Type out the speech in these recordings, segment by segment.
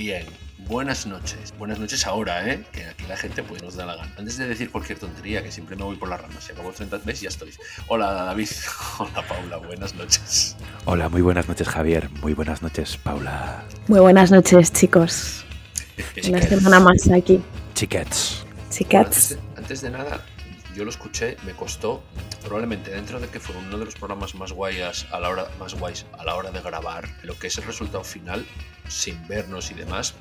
Bien, buenas noches. Buenas noches ahora, ¿eh? Que aquí la gente pues nos da la gana. Antes de decir cualquier tontería, que siempre me voy por las ramas, se acabó el 30 ¿ves? Ya estoy. Hola David, hola Paula, buenas noches. Hola, muy buenas noches Javier, muy buenas noches Paula. Muy buenas noches, chicos. Una semana más aquí. Chiquets. Chiquets. Antes, de, antes de nada, yo lo escuché, me costó, probablemente dentro de que fue uno de los programas más guayas a la hora, más guays a la hora de grabar, lo que es el resultado final, sin vernos y demás,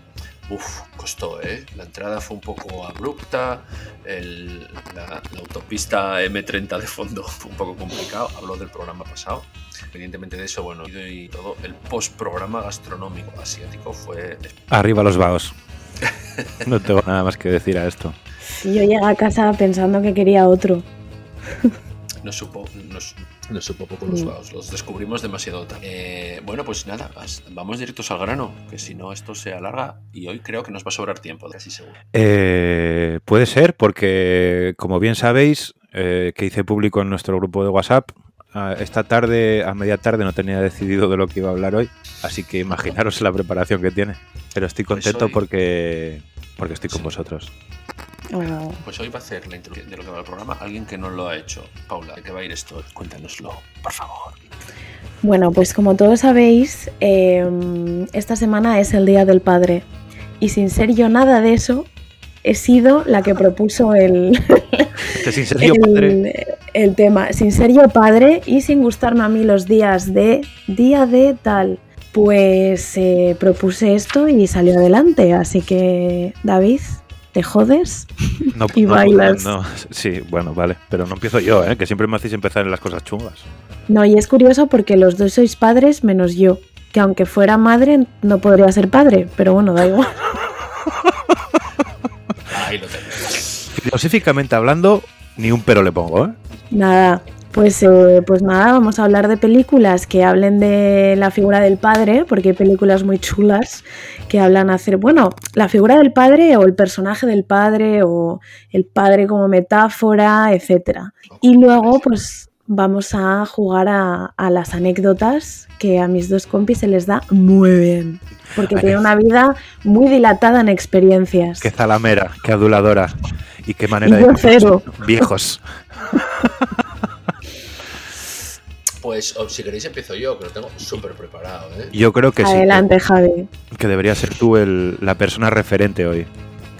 Uf, costó, ¿eh? La entrada fue un poco abrupta, el- la, la autopista M30 de fondo fue un poco complicado, hablo del programa pasado. Independientemente de eso, bueno, y todo, el postprograma gastronómico asiático fue Arriba los vaos. No tengo nada más que decir a esto. Yo llegué a casa pensando que quería otro. nos supo, nos, nos supo poco los Mm. vaos, los descubrimos demasiado tarde. Eh, bueno, pues nada, vamos directos al grano, que si no esto se alarga y hoy creo que nos va a sobrar tiempo, casi seguro. Eh, puede ser, porque como bien sabéis, eh, que hice público en nuestro grupo de WhatsApp, a- esta tarde, a media tarde, no tenía decidido de lo que iba a hablar hoy, así que imaginaros la preparación que tiene. Pero estoy Pues contento hoy- porque, porque estoy con Sí. vosotros. Oh, Pues hoy va a hacer la introducción de lo que va el programa alguien que no lo ha hecho. Paula, ¿de qué va a ir esto? Cuéntanoslo, por favor. Bueno, pues como todos sabéis, eh, esta semana es el Día del Padre. Y sin ser yo nada de eso, he sido la que propuso el, Este sin ser yo padre. el, el tema. Sin ser yo padre y sin gustarme a mí los días de día de tal. Pues eh, propuse esto y salió adelante. Así que, David, ¿te jodes? No, y no, bailas. no, sí, bueno, vale, pero no empiezo yo, ¿eh? que siempre me hacéis empezar en las cosas chungas. No, y es curioso porque los dos sois padres menos yo. Que aunque fuera madre, no podría ser padre. Pero bueno, da igual. Ahí lo. Filosóficamente hablando, ni un pero le pongo, ¿eh? Nada, pues, eh, pues nada, vamos a hablar de películas que hablen de la figura del padre, porque hay películas muy chulas que hablan hacer, bueno, la figura del padre o el personaje del padre o el padre como metáfora, etcétera. Y luego, pues vamos a jugar a, a las anécdotas que a mis dos compis se les da muy bien. Porque Ay. tienen una vida muy dilatada en experiencias. Qué zalamera, qué aduladora y qué manera de cero. viejos. Pues o, si queréis empiezo yo, que lo tengo súper preparado. ¿eh? Yo creo que Adelante, Javi. sí, que, que debería ser tú el- la persona referente hoy,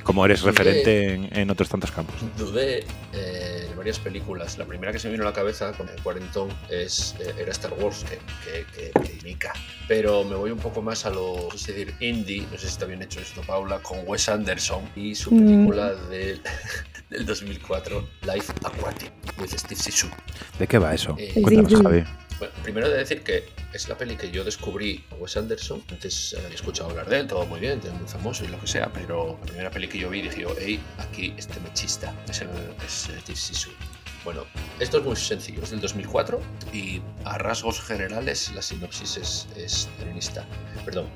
como eres referente en, en otros tantos campos. Dudé eh, varias películas. La primera que se me vino a la cabeza con el cuarentón es, eh, era Star Wars, que, que, que, que indica. Pero me voy un poco más a lo, es decir, indie, no sé si está bien hecho esto, Paula, con Wes Anderson y su Mm. película del, del 2004, Life Aquatic, with Steve Zissou. ¿De qué va eso? Eh, Cuéntanos. Javi. Bueno, primero de decir que es la peli que yo descubrí a Wes Anderson. Antes había escuchado hablar de él, todo muy bien, muy famoso y lo que sea, pero la primera peli que yo vi dije, hey, aquí este mechista es, el, es eh, Steve Zissou. Bueno, esto es muy sencillo, es del 2004 y a rasgos generales la sinopsis es, es feminista. Perdón,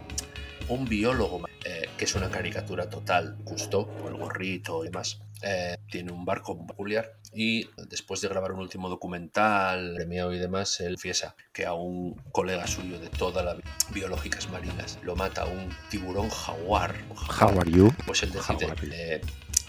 un biólogo eh, que es una caricatura total, justo, con el gorrito y demás, eh, tiene un barco peculiar y después de grabar un último documental, premiado y demás, él fiesa que a un colega suyo de toda la biológicas marinas lo mata un tiburón jaguar. How are you? Pues él decide eh,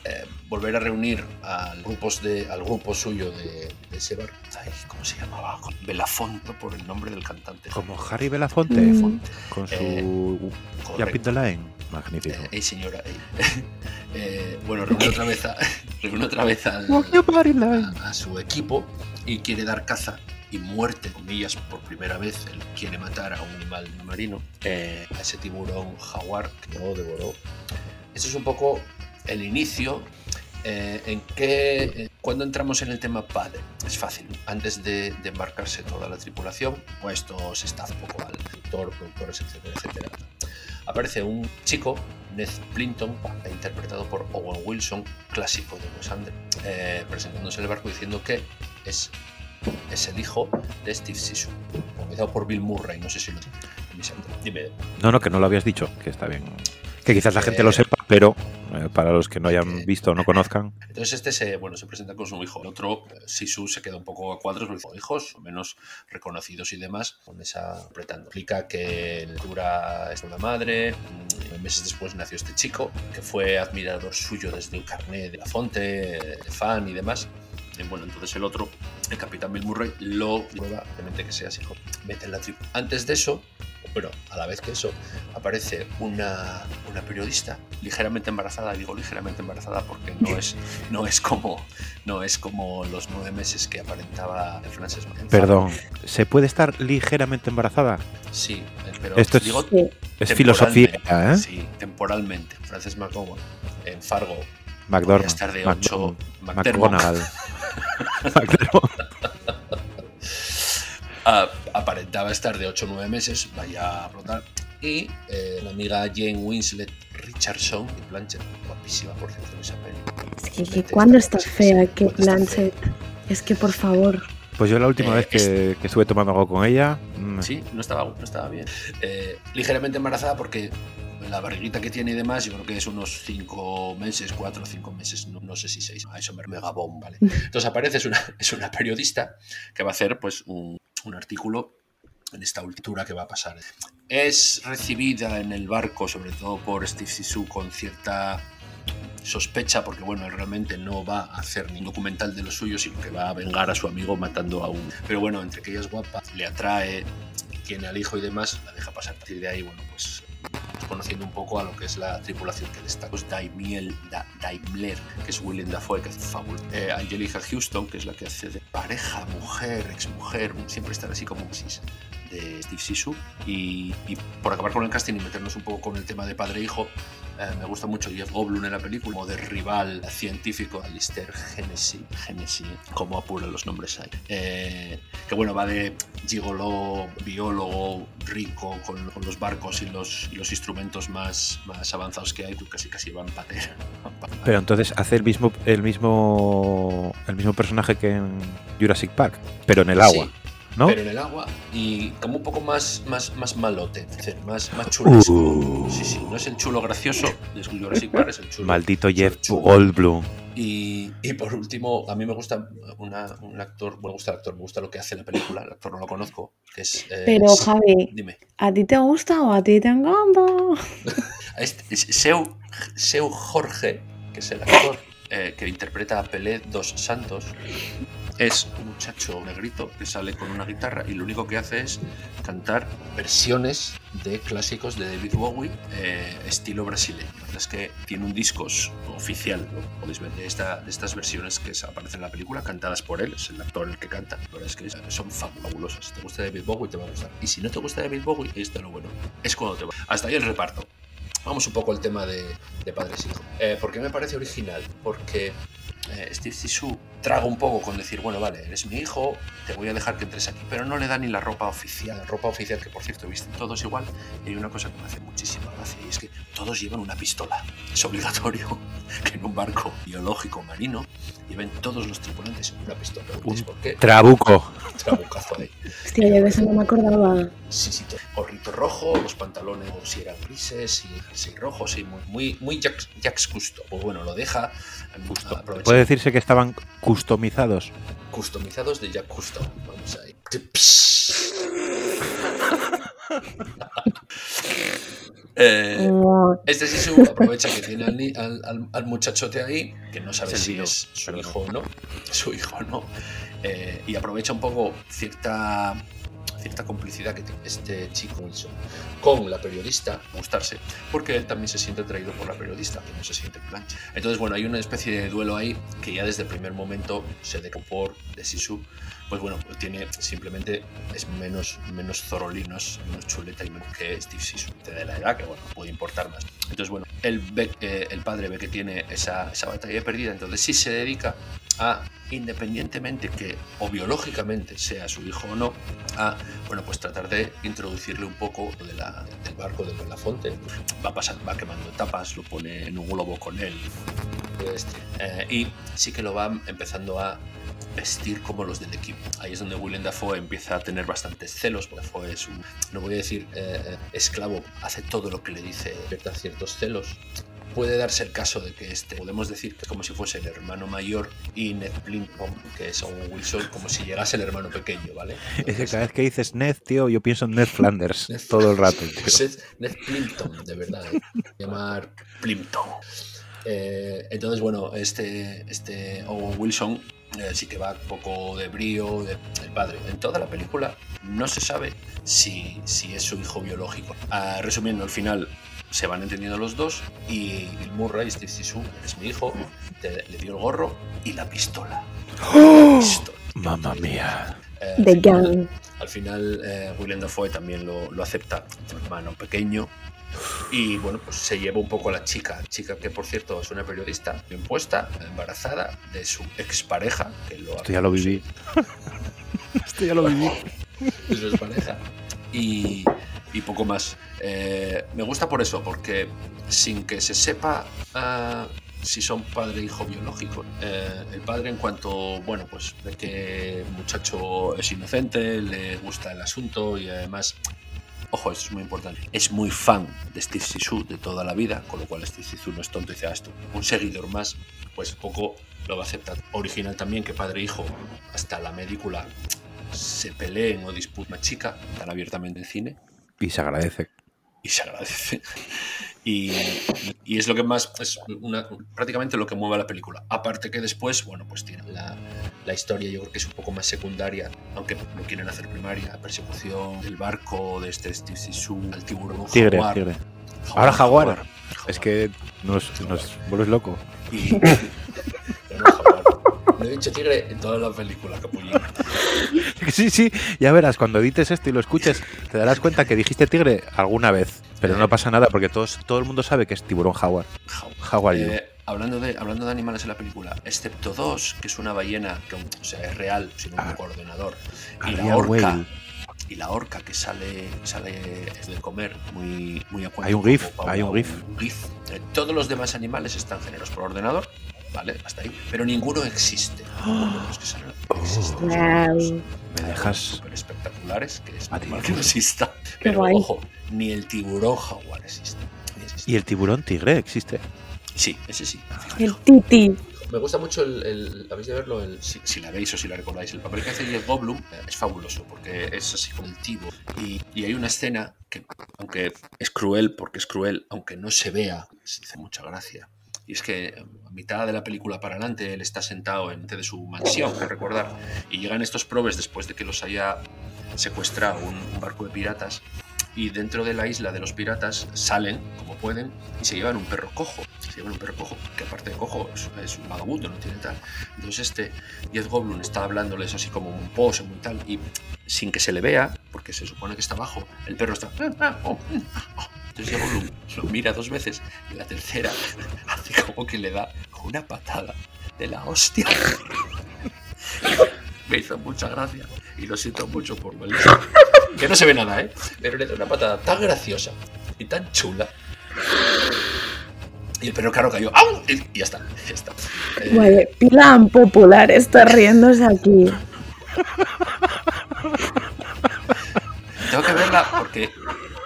eh, volver a reunir al, grupos de, al grupo suyo de, de ese barco. Ay, ¿Cómo se llamaba? Belafonte, por el nombre del cantante. Como Harry Belafonte, Mm. con su Jumping the Line. Magnífico. Eh, ey, señora, ey. Eh, bueno, reúne otra vez, a, reúne otra vez al- a, a su equipo y quiere dar caza y muerte, comillas, por primera vez. Él quiere matar a un animal marino, eh, a ese tiburón jaguar que lo devoró. Eso es un poco el inicio. eh, en que eh, cuando entramos en el tema padre es fácil antes de, de embarcarse toda la tripulación puestos staff un poco al productor productores etcétera etcétera aparece un chico Ned Plinton interpretado por Owen Wilson clásico de Wes Anderson eh, presentándose en el barco diciendo que es es el hijo de Steve Zissou organizado por Bill Murray no sé si lo dime No, no, que no lo habías dicho, que está bien. Que quizás la gente Eh, lo sepa, pero eh, para los que no hayan visto o no conozcan. Entonces este se, bueno, se presenta con su hijo. El otro, eh, Sisu, se queda un poco a cuadros, porque hijos menos reconocidos y demás, con esa apretando. Explica que Dura es una madre, mm, meses después nació este chico, que fue admirador suyo desde el carnet de la Fonte, fan y demás. Bueno, entonces el otro, el capitán Bill Murray, lo prueba, obviamente que sea así, mete en la tribu. Antes de eso, bueno, a la vez que eso, aparece una, una, periodista ligeramente embarazada, digo ligeramente embarazada porque no es, no es, como, no es como los nueve meses que aparentaba Frances Perdón, ¿se puede estar ligeramente embarazada? Sí, pero Esto es, digo, es filosofía, ¿eh? Sí, temporalmente. Frances McDormand en Fargo McDormand. estar de 8 McDermott. Uh, aparentaba estar de 8 o 9 meses, vaya a flotar. Y eh, la amiga Jane Winslet Richardson, y Blanchett, guapísima por cierto en esa peli. Es que, ¿cuándo está fea que Blanchett? Es que por favor. Pues yo la última Eh, vez que, que estuve tomando algo con ella. mm, Sí, no estaba, no estaba bien. Eh, ligeramente embarazada porque la barriguita que tiene y demás, yo creo que es unos 5 meses, 4 o 5 meses, no, no sé si 6. A eso me megabón, ¿vale? Entonces aparece, es una, es una periodista que va a hacer pues un, un artículo en esta ultura que va a pasar. Es recibida en el barco, sobre todo por Steve Sisu, con cierta sospecha, porque bueno, él realmente no va a hacer ni un documental de lo suyo, sino que va a vengar a su amigo matando a un. Pero bueno, entre que ella es guapa, le atrae, tiene al hijo y demás, la deja pasar. A partir de ahí, bueno, pues, conociendo un poco a lo que es la tripulación que destaca, pues Daimiel, Da- Daimler, que es William Dafoe, que hace fábula, eh, Angelica Houston, que es la que hace de pareja, mujer, exmujer, siempre están así como crisis de Steve Sisu. Y, y por acabar con el casting y meternos un poco con el tema de padre-hijo, eh, me gusta mucho Jeff Goldblum en la película, como de rival científico, Alistair Hennessy, Hennessy, como apuran los nombres ahí. Eh, que bueno, va de gigolo, biólogo, rico, con, con los barcos y los, y los instrumentos más, más avanzados que hay, tú casi casi van pater. Pero entonces hace el mismo, el mismo el mismo personaje que en Jurassic Park, pero en el agua, Sí, ¿no? Pero en el agua y como un poco más, más, más malote, es decir, más, más chulesco. Uh. Sí, sí, no es el chulo gracioso de Jurassic Park, es el chulo. Maldito Jeff chulo. Goldblum. Y, y por último, a mí me gusta una- un actor, me gusta el actor, me gusta lo que hace en la película, el actor no lo conozco, que es... eh, Pero es- Javi, Dime. ¿a ti te gusta o a ti te encanta? Este- es Seu, Seu Jorge, que es el actor eh, que interpreta a Pelé dos Santos, es un muchacho negrito que sale con una guitarra y lo único que hace es cantar versiones de clásicos de David Bowie, eh, estilo brasileño. Es que tiene un disco oficial, ¿no? podéis ver, de, esta- de estas versiones que aparecen en la película, cantadas por él, es el actor el que canta. La verdad es que son fabulosas. Si te gusta David Bowie, te va a gustar. Y si no te gusta David Bowie, esto es lo bueno. Es cuando te va. Hasta ahí el reparto. Vamos un poco al tema de, de padres e hijos. Eh, ¿Por qué me parece original? Porque eh, Steve Sisu traga un poco con decir, bueno, vale, eres mi hijo, te voy a dejar que entres aquí, pero no le da ni la ropa oficial. La ropa oficial, que por cierto visten todos igual, y hay una cosa que me hace muchísima gracia, y es que todos llevan una pistola. Es obligatorio que en un barco biológico marino lleven todos los tripulantes una pistola. ¿Preguntéis Un ¿Por qué? Trabuco. Trabucazo ahí. Hostia, yo de eso no me acordaba. Sí, sí, gorrito rojo, los pantalones si eran grises y jersey rojo, sí, muy, muy, muy Jax, Jax Custo. Pues bueno, lo deja justo, Puede decirse que estaban customizados. customizados de Jack Custo. Vamos ahí. Eh, este Sisu aprovecha que tiene al, al- al- muchachote ahí, que no sabe si es su hijo o no, su hijo o no, eh, y aprovecha un poco cierta, cierta complicidad que tiene este chico Wilson con la periodista, gustarse, porque él también se siente atraído por la periodista, que no se siente en plancha. Entonces, bueno, hay una especie de duelo ahí que ya desde el primer momento se decompor de Sisu, pues bueno, tiene simplemente es menos, menos zorolinos, menos chuleta y menos que Steve Sisu, de la edad, que bueno, puede importar más. Entonces, bueno, él ve, eh, el padre ve que tiene esa, esa batalla perdida, entonces sí se dedica a, independientemente que o biológicamente sea su hijo o no, a, bueno, pues tratar de introducirle un poco de la, del barco de la fonte. Va, pasando, va quemando etapas, lo pone en un globo con él. Este, eh, y sí que lo va empezando a vestir como los del equipo. Ahí es donde Willem Dafoe empieza a tener bastantes celos. Dafoe es un, no voy a decir eh, esclavo, hace todo lo que le dice, ciertos celos. Puede darse el caso de que este, podemos decir que es como si fuese el hermano mayor y Ned Plimpton, que es Owen Wilson, como si llegase el hermano pequeño, ¿vale? Es que cada vez que dices Ned, tío, yo pienso en Ned Flanders todo el rato. tío. Pues es Ned Plimpton, de verdad. ¿eh? Llamar Plimpton. Eh, entonces, bueno, este, este Owen Wilson eh, sí que va un poco de brío de- padre. En toda la película no se sabe si, si es su hijo biológico. Ah, resumiendo, al final se van entendiendo los dos y Bill Murray, Steve Zissou, es mi hijo, te- le dio el gorro y la pistola. Pistola. Mamma mía. Eh, The al final- Gang. al final, eh, Willem Dafoe también lo, lo acepta, su hermano pequeño. Y bueno, pues se lleva un poco a la chica, chica que por cierto es una periodista bien puesta, embarazada de su expareja, que lo Esto ya lo viví. Esto ya lo viví. de su expareja. Y, y poco más. Eh, me gusta por eso, porque sin que se sepa ah, si son padre e hijo biológico, eh, el padre en cuanto, bueno, pues ve que el muchacho es inocente, le gusta el asunto y además, ojo, esto es muy importante, es muy fan de Steve Zissou de toda la vida, con lo cual Steve Zissou no es tonto y dice, ah, esto, un seguidor más, pues poco lo va a aceptar. Original también que padre e hijo, hasta la medícula se peleen o disputen a chica tan abiertamente en cine Y se agradece. y se agradece. Y, y- es lo que más, es una- prácticamente lo que mueve a la película. Aparte que después, bueno, pues tiene la, la historia, yo creo que es un poco más secundaria, aunque lo quieren hacer primaria, la persecución del barco, de este Steve Zissou, al tiburón, Tigre, jaguar. tigre. Ahora jaguar. jaguar. Es que nos, nos vuelves loco. Y- no, no, jaguar. No he dicho tigre en toda la película, capullín. Sí, sí, ya verás, cuando edites esto y lo escuches, te darás cuenta que dijiste tigre alguna vez. Pero no pasa nada porque todos, todo el mundo sabe que es tiburón jaguar. Jaguar. Eh, hablando, de, hablando de animales en la película, excepto dos, que es una ballena, que o sea, es real, sino un Ah. poco ordenador, y la orca, whale. y la orca que sale, sale es de comer, muy, muy acuático, Hay un GIF, hay un GIF. un GIF. Eh, todos los demás animales están generados por ordenador, ¿vale? Hasta ahí. Pero ninguno existe. Ninguno de los que salen existe. Wow. Me dejas. Súper espectaculares, que es A ti. normal que no exista. Pero guay. ojo, ni el tiburón jaguar existe. Y el tiburón tigre existe. Sí, ese sí. El Titi. Me gusta mucho el, el- habéis de verlo, el- si, si la veis o si la recordáis, el papel que hace Jeff Goldblum eh, es fabuloso porque es así como el tibo y, y hay una escena que, aunque es cruel, porque es cruel, aunque no se vea, se hace mucha gracia. Y es que mitad de la película para adelante él está sentado en de su mansión, que recordar, y llegan estos probes después de que los haya secuestrado un, un barco de piratas y dentro de la isla de los piratas salen como pueden y se llevan un perro cojo. Se llevan un perro cojo, que aparte de cojo es, un vagabundo, no tiene tal. Entonces este Jeff Goldblum está hablándoles así como un pose, muy tal, y sin que se le vea, porque se supone que está abajo, el perro está... Entonces Jeff Goldblum lo mira dos veces y la tercera hace como que le da una patada de la hostia. Me hizo mucha gracia y lo siento mucho por Melissa. Que no se ve nada, ¿eh? Pero le da una patada tan graciosa y tan chula. Y el perro, claro, cayó. ¡Au! Y ya está. Ya está. Eh, Vale, Pilan Popular está riéndose aquí. tengo que verla porque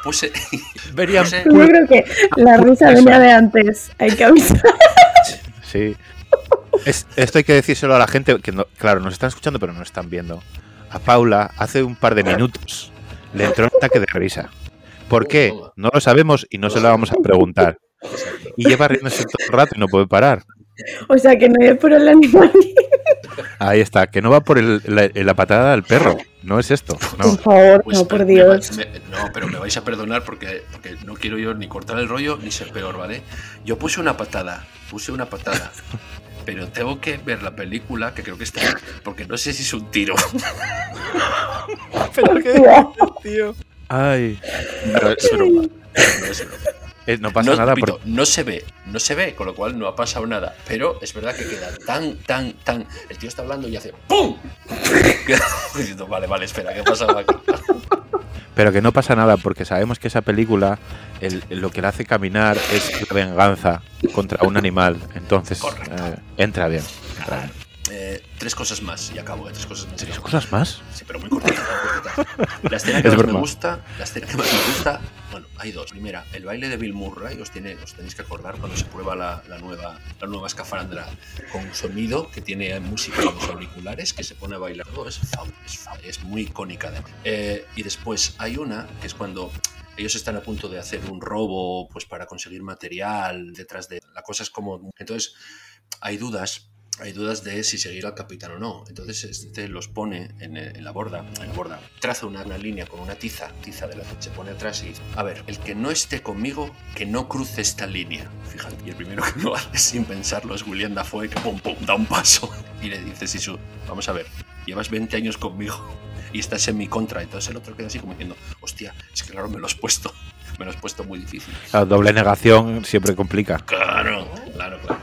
puse. Verían. puse- Yo creo que la risa venía de antes. Hay que avisar. Sí. Es- esto hay que decírselo a la gente que, no- claro, nos están escuchando pero no están viendo. A Paula hace un par de minutos le entró un ataque de risa. ¿Por qué? No lo sabemos y no se lo vamos a preguntar. Y lleva riéndose todo el rato y no puede parar. O sea que no es por el animal. Ahí está, que no va por el- la, la patada del perro. No es esto. No. Por favor, Pues no, por Dios. me- no, pero me vais a perdonar porque, porque no quiero yo ni cortar el rollo ni ser peor, ¿vale? Yo puse una patada, puse una patada. Pero tengo que ver la película, que creo que está. Porque no sé si es un tiro. Pero qué tío. Ay. No es broma. No es broma. Eh, no pasa no, nada. repito, porque- no se ve, no se ve, con lo cual no ha pasado nada. Pero es verdad que queda tan, tan, tan. El tío está hablando y hace ¡Pum! Diciendo, vale, vale, espera, ¿qué ha pasado aquí? Pero que no pasa nada porque sabemos que esa película el- lo que le hace caminar es la venganza contra un animal. Entonces, eh, entra bien. entra bien. Eh, tres cosas más y acabo. eh, tres cosas más. ¿Tres cosas más? Sí, pero muy cortitas. La escena que Es más me gusta, la escena que más me gusta, hay dos. Primera, el baile de Bill Murray, os, tiene, os tenéis que acordar cuando se prueba la, nueva, la nueva escafandra con sonido que tiene música en los auriculares que se pone a bailar. Es muy icónica. además. Eh, y después hay una que es cuando ellos están a punto de hacer un robo pues para conseguir material detrás de la cosa es como entonces hay dudas hay dudas de si seguir al capitán o no. Entonces este los pone en, en la borda, en la borda, traza una, una línea con una tiza, tiza de la se pone atrás y dice, a ver, el que no esté conmigo, que no cruce esta línea. Fíjate, y el primero que lo hace sin pensarlo es William Dafoe, que pum, pum, da un paso y le dice, Sisu, vamos a ver, llevas 20 años conmigo y estás en mi contra. Entonces el otro queda así como diciendo, hostia, es que claro, me lo has puesto, me lo has puesto muy difícil. La doble negación siempre complica. Claro, claro, claro.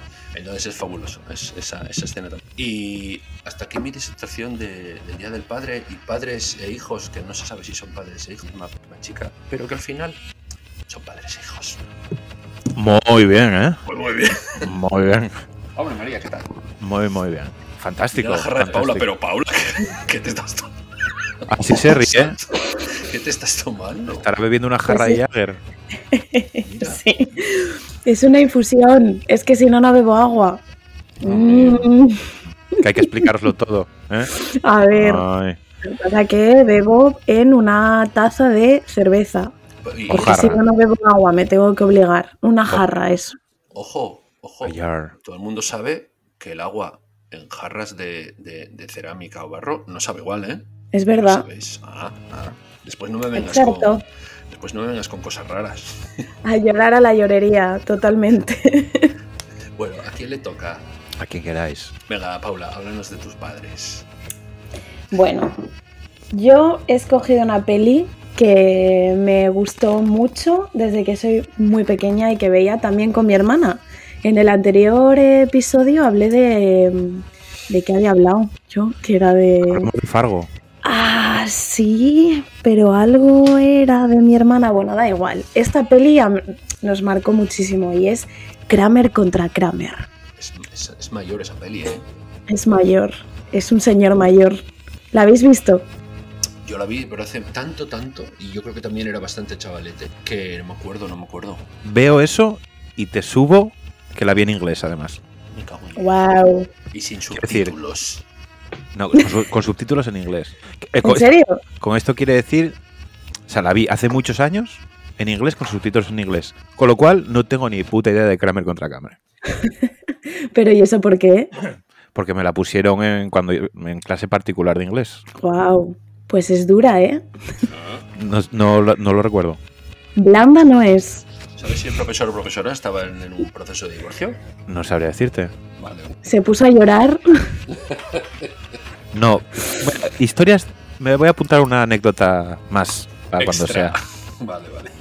Entonces es fabuloso es, esa, esa escena también. Y hasta aquí mi disertación de- del Día del Padre y padres e hijos, que no se sabe si son padres e hijos, una, una chica, pero que al final son padres e hijos. Muy bien, ¿eh? Pues muy bien. Muy bien. Hombre María, ¿qué tal? Muy, muy bien. Fantástico. Mira la jarra de Paula, pero Paula, ¿qué, qué te estás tomando? Así se ríe. ¿Qué te estás tomando? Estará bebiendo una jarra Pues de. Jagger. Sí. Es una infusión. Es que si no, no bebo agua. Mm, Que hay que explicaroslo todo. ¿eh? a ver, Ay, lo que pasa que bebo en una taza de cerveza. y- O Porque jarra. si no, no bebo agua, me tengo que obligar. Una jarra, eso. ojo, ojo. Ayar. Todo el mundo sabe que el agua en jarras de, de- de cerámica o barro no sabe igual, ¿eh? Es verdad. sabéis. Ah, ah. Después no me vengas Exacto. con. Después no me vengas con cosas raras. A llorar a la llorería, totalmente. Bueno, ¿a quién le toca? A quien queráis. Venga, Paula, háblanos de tus padres. Bueno, yo he escogido una peli que me gustó mucho desde que soy muy pequeña y que veía también con mi hermana. En el anterior episodio hablé de... ¿De qué había hablado? Yo, que era de... Hablamos de Fargo. Ah, sí, pero algo era de mi hermana. Bueno, da igual. Esta peli nos marcó muchísimo y es Kramer contra Kramer. Es, es- es mayor esa peli, ¿eh? Es mayor, es un señor mayor. ¿La habéis visto? Yo la vi, pero hace tanto, tanto, y yo creo que también era bastante chavalete, que no me acuerdo, no me acuerdo. Veo eso y te subo que la vi en inglés, además. Me cago en ¡Wow! Y sin subtítulos. No, con, su- con subtítulos en inglés. Eh, con, ¿En serio? con esto quiere decir. O sea, la vi hace muchos años en inglés con subtítulos en inglés. Con lo cual, no tengo ni puta idea de Kramer contra Kramer. ¿Pero y eso por qué? Porque me la pusieron en, cuando, en clase particular de inglés. ¡Wow! Pues es dura, ¿eh? No, no lo- no lo recuerdo. Blanda no es. ¿Sabes si el profesor o profesora estaba en, en un proceso de divorcio? No sabría decirte. Vale. Se puso a llorar. No. Bueno, historias. Me voy a apuntar una anécdota más para cuando sea. Vale, vale.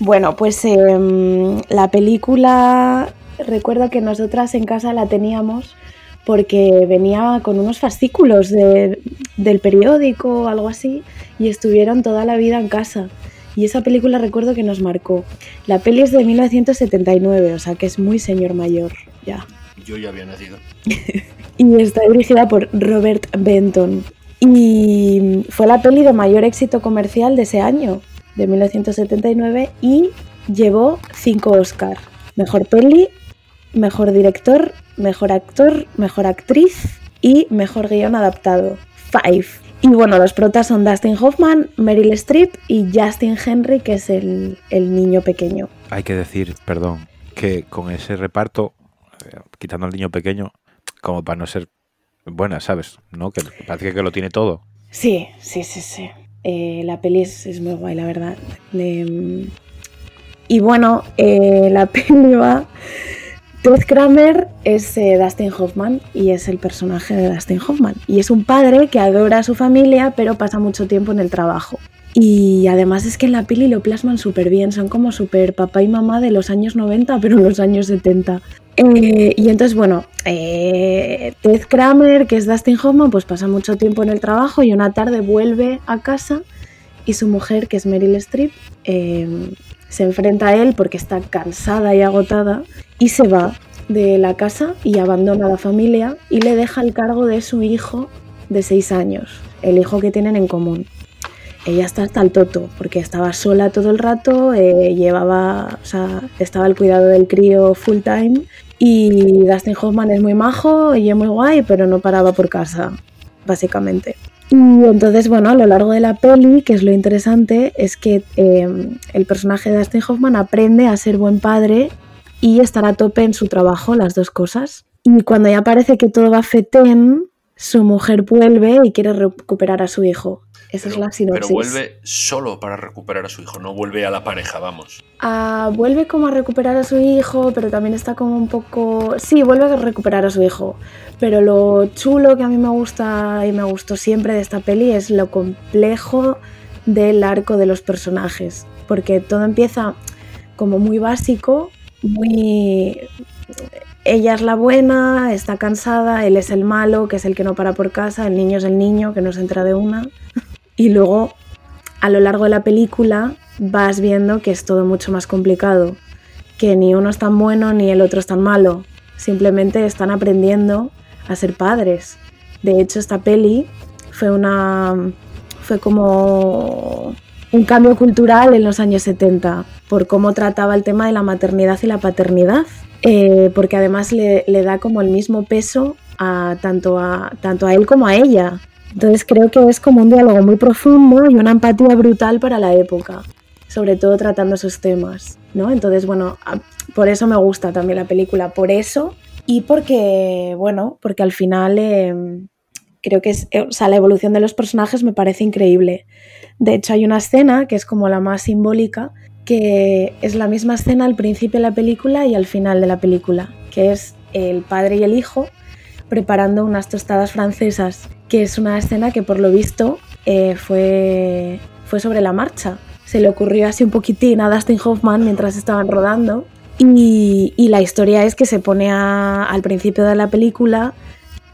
Bueno, pues em, la película, recuerdo que nosotras en casa la teníamos porque venía con unos fascículos de- del periódico o algo así y estuvieron toda la vida en casa. Y esa película recuerdo que nos marcó. La peli es de 1979, o sea que es muy señor mayor ya. Yo ya había nacido. y está dirigida por Robert Benton. Y fue la peli de mayor éxito comercial de ese año, de 1979, y llevó cinco Oscar. Mejor peli, mejor director, mejor actor, mejor actriz y mejor guion adaptado. Five. Y bueno, los protas son Dustin Hoffman, Meryl Streep y Justin Henry, que es el, el niño pequeño. Hay que decir, perdón, que con ese reparto, eh, quitando al niño pequeño, como para no ser buena, ¿sabes? ¿No? Que parece que lo tiene todo. Sí, sí, sí, sí. Eh, la peli es, muy guay, la verdad. Em, y bueno, eh, la peli va... Ted Kramer es eh, Dustin Hoffman y es el personaje de Dustin Hoffman. Y es un padre que adora a su familia, pero pasa mucho tiempo en el trabajo. Y además es que en la peli lo plasman súper bien, son como súper papá y mamá de los años 90, pero en los años 70. Eh, y entonces, bueno, eh, Ted Kramer, que es Dustin Hoffman, pues pasa mucho tiempo en el trabajo y una tarde vuelve a casa y su mujer, que es Meryl Streep, eh, se enfrenta a él porque está cansada y agotada y se va. de la casa y abandona a la familia y le deja el cargo de su hijo de seis años, el hijo que tienen en común. Ella está hasta el toto, porque estaba sola todo el rato, eh, llevaba, o sea, estaba al cuidado del crío full time y Dustin Hoffman es muy majo y es muy guay, pero no paraba por casa, básicamente. Y entonces, bueno, a lo largo de la peli, que es lo interesante, es que eh, el personaje de Dustin Hoffman aprende a ser buen padre y estar a tope en su trabajo, las dos cosas. Y cuando ya parece que todo va fetén, su mujer vuelve y quiere recuperar a su hijo. Esa es la sinopsis. Pero vuelve solo para recuperar a su hijo, no vuelve a la pareja, vamos. Ah, vuelve como a recuperar a su hijo, pero también está como un poco... Sí, vuelve a recuperar a su hijo. Pero lo chulo que a mí me gusta y me gustó siempre de esta peli es lo complejo del arco de los personajes. Porque todo empieza como muy básico, muy... Ella es la buena, está cansada, él es el malo, que es el que no para por casa, el niño es el niño, que no se entra de una. Y luego, a lo largo de la película, vas viendo que es todo mucho más complicado, que ni uno es tan bueno ni el otro es tan malo, simplemente están aprendiendo a ser padres. De hecho, esta peli fue una fue como un cambio cultural en los años 70 por cómo trataba el tema de la maternidad y la paternidad, eh, porque además le, le, da como el mismo peso a tanto, a tanto a él como a ella. Entonces creo que es como un diálogo muy profundo y una empatía brutal para la época, sobre todo tratando esos temas, ¿no? Entonces, bueno, por eso me gusta también la película, por eso y porque, bueno, porque al final eh, creo que es, o sea, la evolución de los personajes me parece increíble. De hecho, hay una escena que es como la más simbólica, que es la misma escena al principio de la película y al final de la película, que es el padre y el hijo preparando unas tostadas francesas, que es una escena que por lo visto eh, fue, fue sobre la marcha. Se le ocurrió así un poquitín a Dustin Hoffman mientras estaban rodando y, y la historia es que se pone al principio de la película,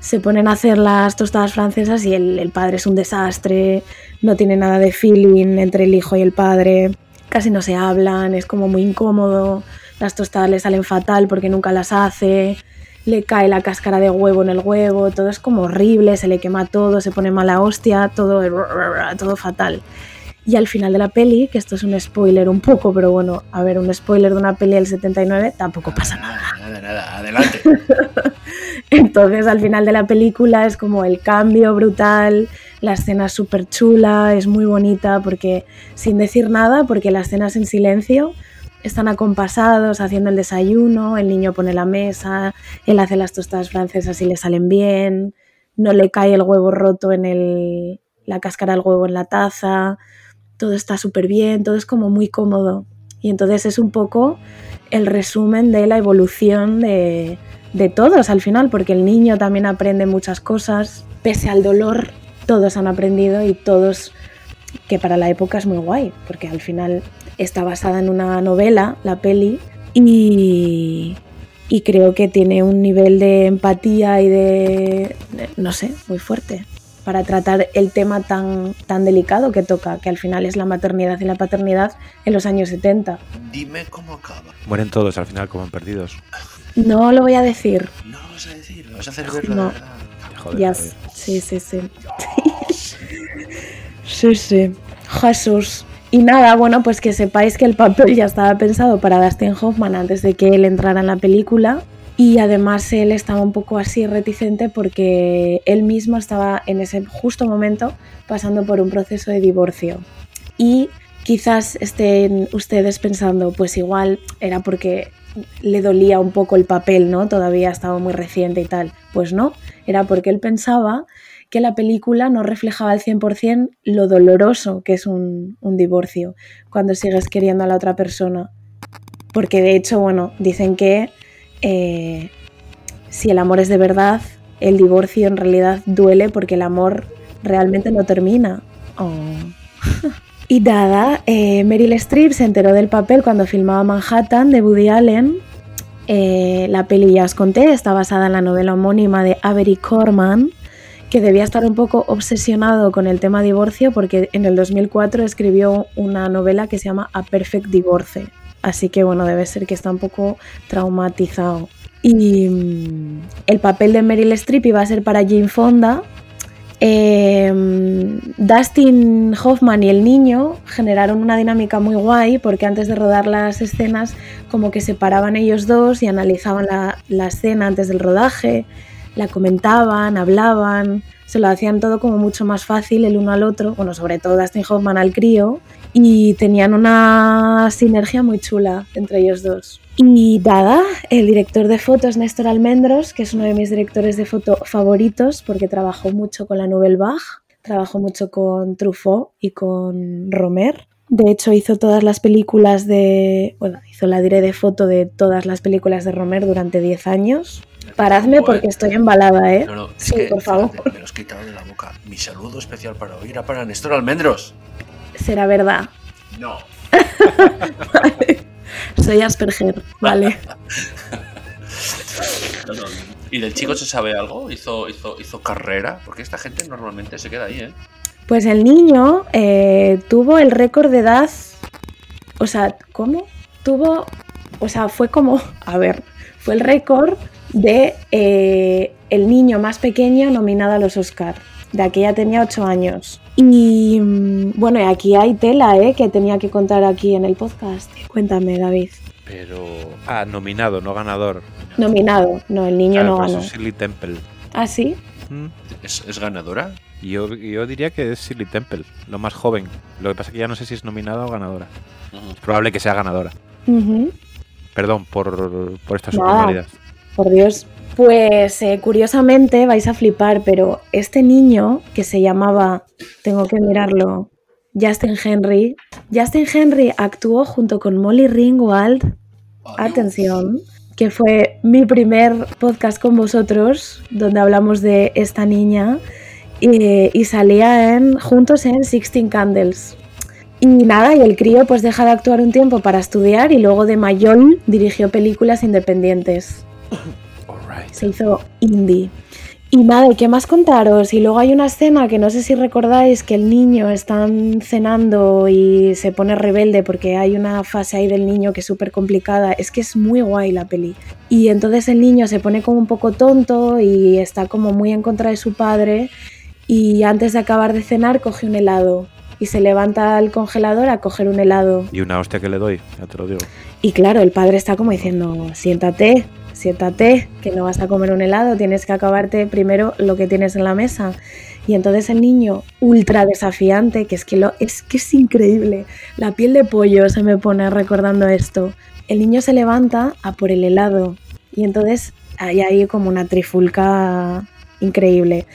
se ponen a hacer las tostadas francesas y el, el padre es un desastre, no tiene nada de feeling entre el hijo y el padre, casi no se hablan, es como muy incómodo, las tostadas le salen fatal porque nunca las hace, le cae la cáscara de huevo en el huevo, todo es como horrible, se le quema todo, se pone mala hostia, todo, todo fatal. Y al final de la peli, que esto es un spoiler un poco, pero bueno, a ver, un spoiler de una peli del 79 tampoco pasa nada. Nada, nada, adelante. Entonces al final de la película es como el cambio brutal, la escena es súper chula, es muy bonita porque sin decir nada, porque la escena es en silencio, están acompasados haciendo el desayuno, el niño pone la mesa, él hace las tostadas francesas y le salen bien, no le cae el huevo roto en el, la cáscara del huevo en la taza, todo está súper bien, todo es como muy cómodo. Y entonces es un poco el resumen de la evolución de, de todos al final, porque el niño también aprende muchas cosas, pese al dolor, todos han aprendido y todos, que para la época es muy guay, porque al final está basada en una novela, la peli, y, y creo que tiene un nivel de empatía y de, no sé, muy fuerte para tratar el tema tan, tan delicado que toca, que al final es la maternidad y la paternidad en los años 70. Dime cómo acaba. Mueren todos al final como en perdidos. No lo voy a decir. No lo vas a decir, vas a hacer verlo. No. Joder, sí, sí, sí. Sí, sí. Jesús. Y nada, bueno, pues que sepáis que el papel ya estaba pensado para Dustin Hoffman antes de que él entrara en la película. Y además él estaba un poco así reticente porque él mismo estaba en ese justo momento pasando por un proceso de divorcio. Y quizás estén ustedes pensando, pues igual era porque le dolía un poco el papel, ¿no? Todavía estaba muy reciente y tal. Pues no, era porque él pensaba que la película no reflejaba al 100% lo doloroso que es un, divorcio cuando sigues queriendo a la otra persona. Porque de hecho, bueno, dicen que eh, si el amor es de verdad, el divorcio en realidad duele porque el amor realmente no termina. Oh. y nada, eh, Meryl Streep se enteró del papel cuando filmaba Manhattan de Woody Allen. Eh, la peli ya os conté, está basada en la novela homónima de Avery Corman, que debía estar un poco obsesionado con el tema divorcio porque en el 2004 escribió una novela que se llama A Perfect Divorce. Así que bueno, debe ser que está un poco traumatizado. Y mm, el papel de Meryl Streep iba a ser para Jane Fonda. Eh, Dustin Hoffman y el niño generaron una dinámica muy guay porque antes de rodar las escenas como que se paraban ellos dos y analizaban la, la escena antes del rodaje, la comentaban, hablaban, se lo hacían todo como mucho más fácil el uno al otro, bueno, sobre todo Dustin Hoffman al crío, y tenían una sinergia muy chula entre ellos dos. Y nada, el director de fotos Néstor Almendros, que es uno de mis directores de foto favoritos porque trabajó mucho con la Nouvelle Vague, trabajó mucho con Truffaut y con Romer. De hecho, hizo todas las películas de. Bueno, hizo la dire de foto de todas las películas de Romer durante 10 años. Paradme porque estoy embalada, ¿eh? No, no, es Sí, que, por favor. me lo has quitado de la boca. Mi saludo especial para hoy era para Néstor Almendros. Será verdad. No. Soy Asperger, vale. No. ¿Y del chico se sabe algo? ¿Hizo, hizo, ¿Hizo carrera? Porque esta gente normalmente se queda ahí, ¿eh? Pues el niño eh, tuvo el récord de edad. O sea, ¿cómo? Tuvo. O sea, fue como. A ver, fue el récord de eh, el niño más pequeño nominado a los Oscar. De aquella tenía 8 años. Y mm, bueno, y aquí hay tela, ¿eh? Que tenía que contar aquí en el podcast. Cuéntame, David. Pero. Ah, nominado, no ganador. Nominado. No, el niño Ah, no pues ganó. es Shirley Temple. ¿Ah, sí? Mm. ¿Es, es ganadora? Yo, yo diría que es Shirley Temple, lo más joven. Lo que pasa es que ya no sé si es nominada o ganadora. Es probable que sea ganadora. Perdón por, por esta Nada. superioridad. Por Dios. Pues eh, curiosamente vais a flipar, pero este niño que se llamaba, tengo que mirarlo, Justin Henry, Justin Henry actuó junto con Molly Ringwald, atención, que fue mi primer podcast con vosotros, donde hablamos de esta niña, y, y salía en, juntos en Sixteen Candles. Y nada, y el crío pues deja de actuar un tiempo para estudiar y luego de mayor dirigió películas independientes Alright. se hizo indie. Y nada, ¿y qué más contaros? Y luego hay una escena que no sé si recordáis que el niño están cenando y se pone rebelde porque hay una fase ahí del niño que es súper complicada. Es que es muy guay la peli. Y entonces el niño se pone como un poco tonto y está como muy en contra de su padre y antes de acabar de cenar coge un helado y se levanta al congelador a coger un helado. Y una hostia que le doy, ya te lo digo. Y claro, el padre está como diciendo, siéntate, siéntate, que no vas a comer un helado, tienes que acabarte primero lo que tienes en la mesa. Y entonces el niño, ultra desafiante, que es que, lo, es, que es increíble, la piel de pollo se me pone recordando esto. El niño se levanta a por el helado y entonces hay ahí como una trifulca increíble.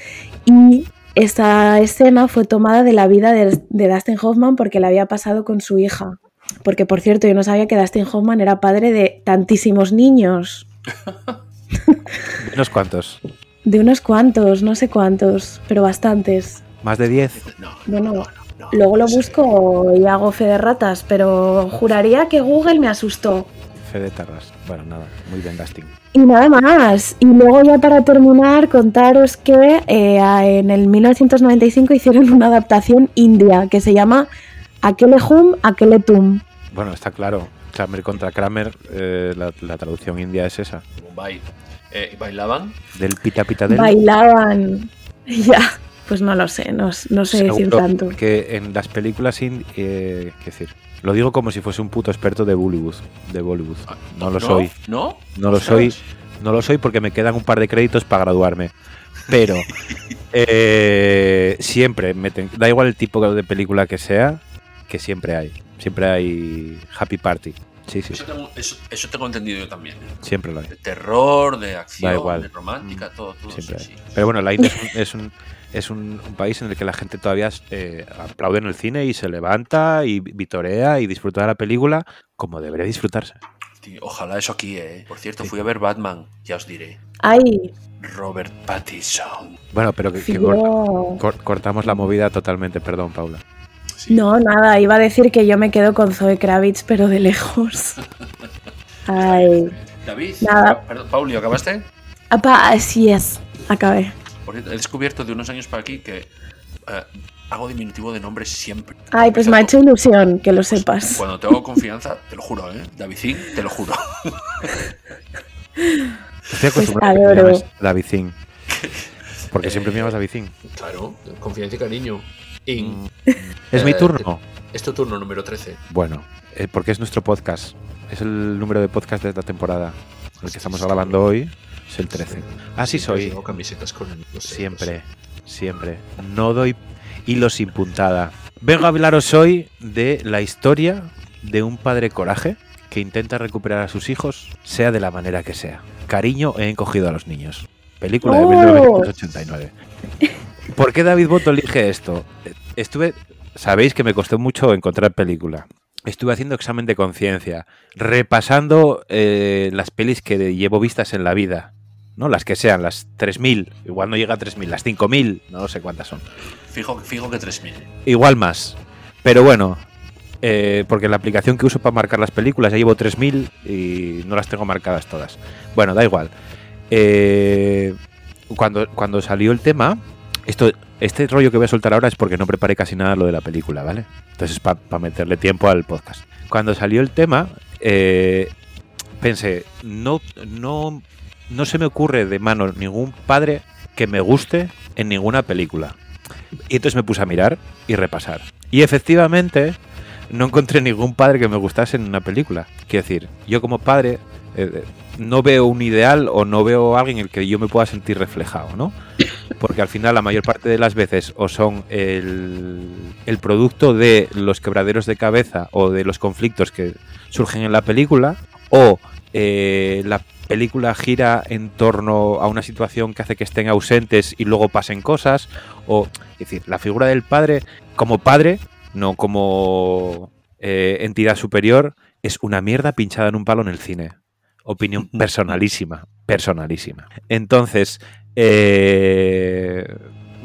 Y esta escena fue tomada de la vida de, de Dustin Hoffman porque le había pasado con su hija. Porque, por cierto, yo no sabía que Dustin Hoffman era padre de tantísimos niños. Unos cuantos. De unos cuantos, no sé cuántos, pero bastantes. Más de 10. No, Bueno, no, no. luego lo busco y hago fe de ratas, pero juraría que Google me asustó. Fe de tarras. Bueno, nada. Muy bien, Dustin. Y nada más. Y luego ya para terminar, contaros que eh, en el 1995 hicieron una adaptación india que se llama Akele Hum, Akele Tum. Bueno, está claro. Kramer contra Kramer, eh, la, la traducción india es esa. Mumbai. Eh, ¿y ¿Bailaban? Del pita pita del. Bailaban. Ya, pues no lo sé, no, no sé decir tanto. Que en las películas indie. Eh, ¿Qué decir? Lo digo como si fuese un puto experto de Bollywood. De Bollywood. Ah, No lo soy. ¿No? No lo soy. No lo soy porque me quedan un par de créditos para graduarme. Pero eh, siempre meten, da igual el tipo de película que sea, que siempre hay. Siempre hay happy party. Sí, sí, sí. Eso tengo, eso, eso tengo entendido yo también. Siempre lo hay. De terror, de acción, Da igual. de romántica, todo, todo. Siempre sí, hay. sí. Pero bueno, la India es un, es un, es un- un país en el que la gente todavía eh, aplaude en el cine y se levanta y vitorea y disfruta de la película como debería disfrutarse. Tío, ojalá eso aquí, ¿eh? Por cierto, fui a ver Batman, ya os diré. Ay, Robert Pattinson. Bueno, pero que, que figuró- cor- cor- cortamos la movida totalmente, perdón, Paula. Sí. No, nada, iba a decir que yo me quedo con Zoe Kravitz, pero de lejos. Ay. David, Nada. perdón, Pauli, ¿acabaste? Apa, así es. Acabé. Por cierto, he descubierto de unos años para aquí que eh, hago diminutivo de nombres siempre. Ay, pues me ha hecho ilusión que lo sepas. Cuando tengo confianza, te lo juro, ¿eh? Davidín, te lo juro. Estoy Pues acostumbrado a que me Davidín. Porque siempre me llamas Davidín. Claro, confianza y cariño. In. ¿Es mi Eh, turno? Es tu turno número 13. Bueno, eh, porque es nuestro podcast. Es el número de podcast de esta temporada. El que estamos grabando hoy es el 13. Así Siempre soy. llevo camisetas con no sé, Siempre, siempre. No doy hilo sin puntada. Vengo a hablaros hoy de la historia de un padre coraje que intenta recuperar a sus hijos, sea de la manera que sea. Cariño he encogido a los niños. Película de ¡Oh! 1989. ¿Por qué David Boto elige esto? Estuve, sabéis que me costó mucho encontrar película. Estuve haciendo examen de conciencia, repasando eh, las pelis que llevo vistas en la vida. ¿no? Las que sean, las 3.000, igual no llega a 3.000, las 5.000, no sé cuántas son. Fijo, fijo que 3000. Igual más. Pero bueno, eh, porque la aplicación que uso para marcar las películas ya llevo 3.000 y no las tengo marcadas todas. Bueno, da igual. Eh, cuando, cuando salió el tema, esto, este rollo que voy a soltar ahora es porque no preparé casi nada lo de la película, ¿vale? Entonces para meterle tiempo al podcast. Cuando salió el tema, eh, pensé, no, no, no se me ocurre de mano ningún padre que me guste en ninguna película. Y entonces me puse a mirar y repasar. Y efectivamente no encontré ningún padre que me gustase en una película. Quiero decir, yo como padre eh, no veo un ideal o no veo a alguien en el que yo me pueda sentir reflejado, ¿no? Porque al final la mayor parte de las veces o son el, el producto de los quebraderos de cabeza o de los conflictos que surgen en la película o eh, la película gira en torno a una situación que hace que estén ausentes y luego pasen cosas o es decir la figura del padre como padre no como eh, entidad superior es una mierda pinchada en un palo en el cine. Opinión personalísima personalísima. Entonces eh,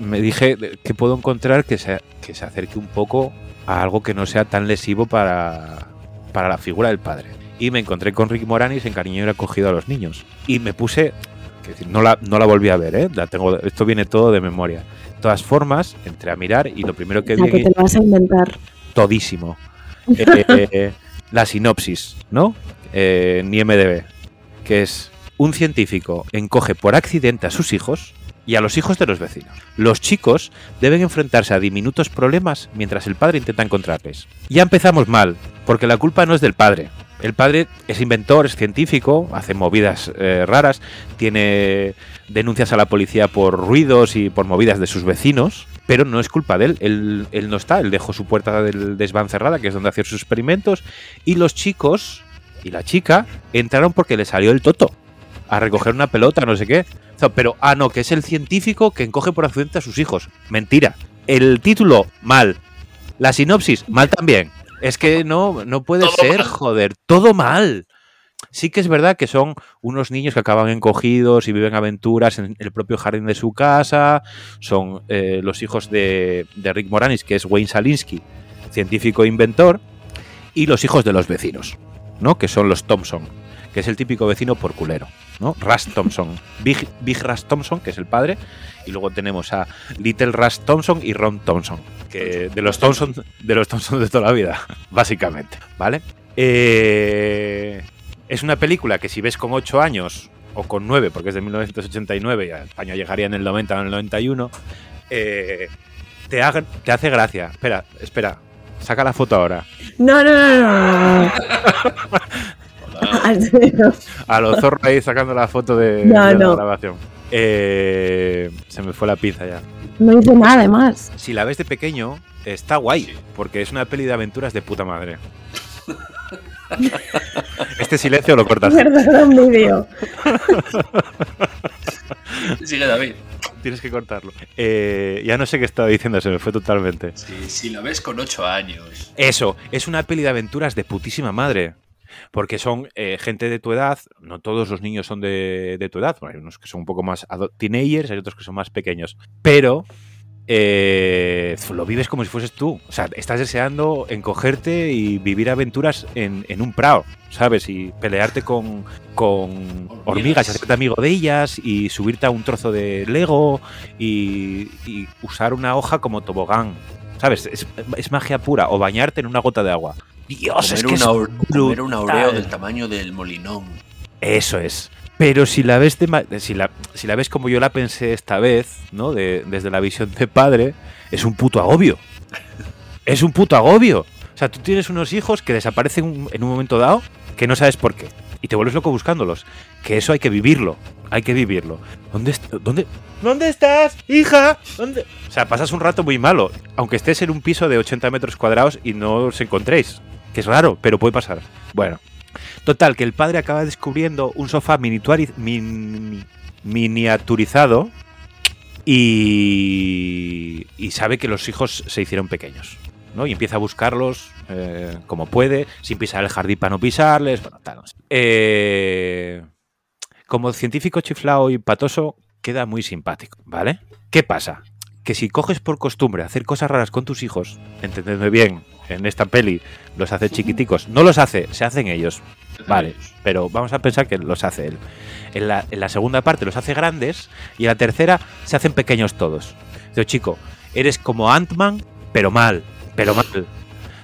me dije que puedo encontrar que se, que se acerque un poco a algo que no sea tan lesivo para, para la figura del padre y me encontré con Rick Moranis en Cariño y acogido a los niños. Y me puse, decir, no la, no la volví a ver, ¿eh? La tengo, esto viene todo de memoria. De todas formas, entré a mirar y lo primero que La vi que te lo vas a inventar. todísimo. Eh, la sinopsis, ¿no? Eh, en IMDB, que es un científico encoge por accidente a sus hijos y a los hijos de los vecinos. Los chicos deben enfrentarse a diminutos problemas mientras el padre intenta encontrarles. Ya empezamos mal, porque la culpa no es del padre. El padre es inventor, es científico, hace movidas eh, raras, tiene denuncias a la policía por ruidos y por movidas de sus vecinos, pero no es culpa de él. Él, no está, él dejó su puerta del desván cerrada, que es donde hacía sus experimentos, y los chicos y la chica entraron porque le salió el toto a recoger una pelota, no sé qué. O sea, pero, ah, no, que es el científico que encoge por accidente a sus hijos. Mentira. El título, mal. La sinopsis, mal también. Es que no, no puede Todo ser, mal. joder, todo mal. Sí que es verdad que son unos niños que acaban encogidos y viven aventuras en el propio jardín de su casa. Son eh, los hijos de, de Rick Moranis, que es Wayne Salinsky, científico e inventor, y los hijos de los vecinos, ¿no? Que son los Thompson, que es el típico vecino por culero, ¿no? Russ Thompson, Big, Big Russ Thompson, que es el padre, y luego tenemos a Little Russ Thompson y Ron Thompson, que de los Thompson de los Thompson de toda la vida, básicamente, ¿vale? Eh, es una película que si ves con 8 años o con 9, porque es de 1989 y a España llegaría en el 90 o en el 91, eh, te, te hace gracia. Espera, espera, saca la foto ahora. No, no, no. no. A los zorros ahí sacando la foto de, No, de la no. grabación. Eh, se me fue la pinza ya. No hice nada además. Si la ves de pequeño, está guay, porque es una peli de aventuras de puta madre. Este silencio lo cortas. Perdón, vídeo. Sigue David. Tienes que cortarlo. Eh, ya no sé qué estaba diciendo, se me fue totalmente. Si, si lo ves con 8 años. Eso, es una peli de aventuras de putísima madre. Porque son eh, gente de tu edad, no todos los niños son de, de tu edad, hay unos que son un poco más teenagers, hay otros que son más pequeños. Pero eh, lo vives como si fueses tú. O sea, estás deseando encogerte y vivir aventuras en, en un prado, ¿sabes? Y pelearte con, con hormigas y hacerte amigo de ellas y subirte a un trozo de Lego y, y usar una hoja como tobogán. ¿Sabes? Es, es magia pura. O bañarte en una gota de agua. Dios, es Comer, que un es comer un aureo del tamaño del molinón. Eso es. Pero si la ves de si la, si la ves como yo la pensé esta vez, ¿no? De- desde la visión de padre, es un puto agobio. Es un puto agobio. O sea, tú tienes unos hijos que desaparecen en un momento dado que no sabes por qué. Y te vuelves loco buscándolos. Que eso hay que vivirlo. Hay que vivirlo. ¿Dónde, dónde, ¿Dónde estás, hija? ¿Dónde? O sea, pasas un rato muy malo. Aunque estés en un piso de 80 metros cuadrados y no os encontréis. Que es raro, pero puede pasar. Bueno. Total, que el padre acaba descubriendo un sofá miniaturizado y, y sabe que los hijos se hicieron pequeños. ¿no? Y empieza a buscarlos eh, como puede, sin pisar el jardín para no pisarles. Bueno, tal. no sé. Eh, como científico chiflao y patoso, queda muy simpático, ¿vale? ¿Qué pasa? Que si coges por costumbre hacer cosas raras con tus hijos, entendedme bien, en esta peli los hace chiquiticos, no los hace, se hacen ellos, Vale, pero vamos a pensar que los hace él. En la, en la segunda parte los hace grandes y en la tercera se hacen pequeños todos. Digo, chico, eres como Ant-Man, pero mal, pero mal.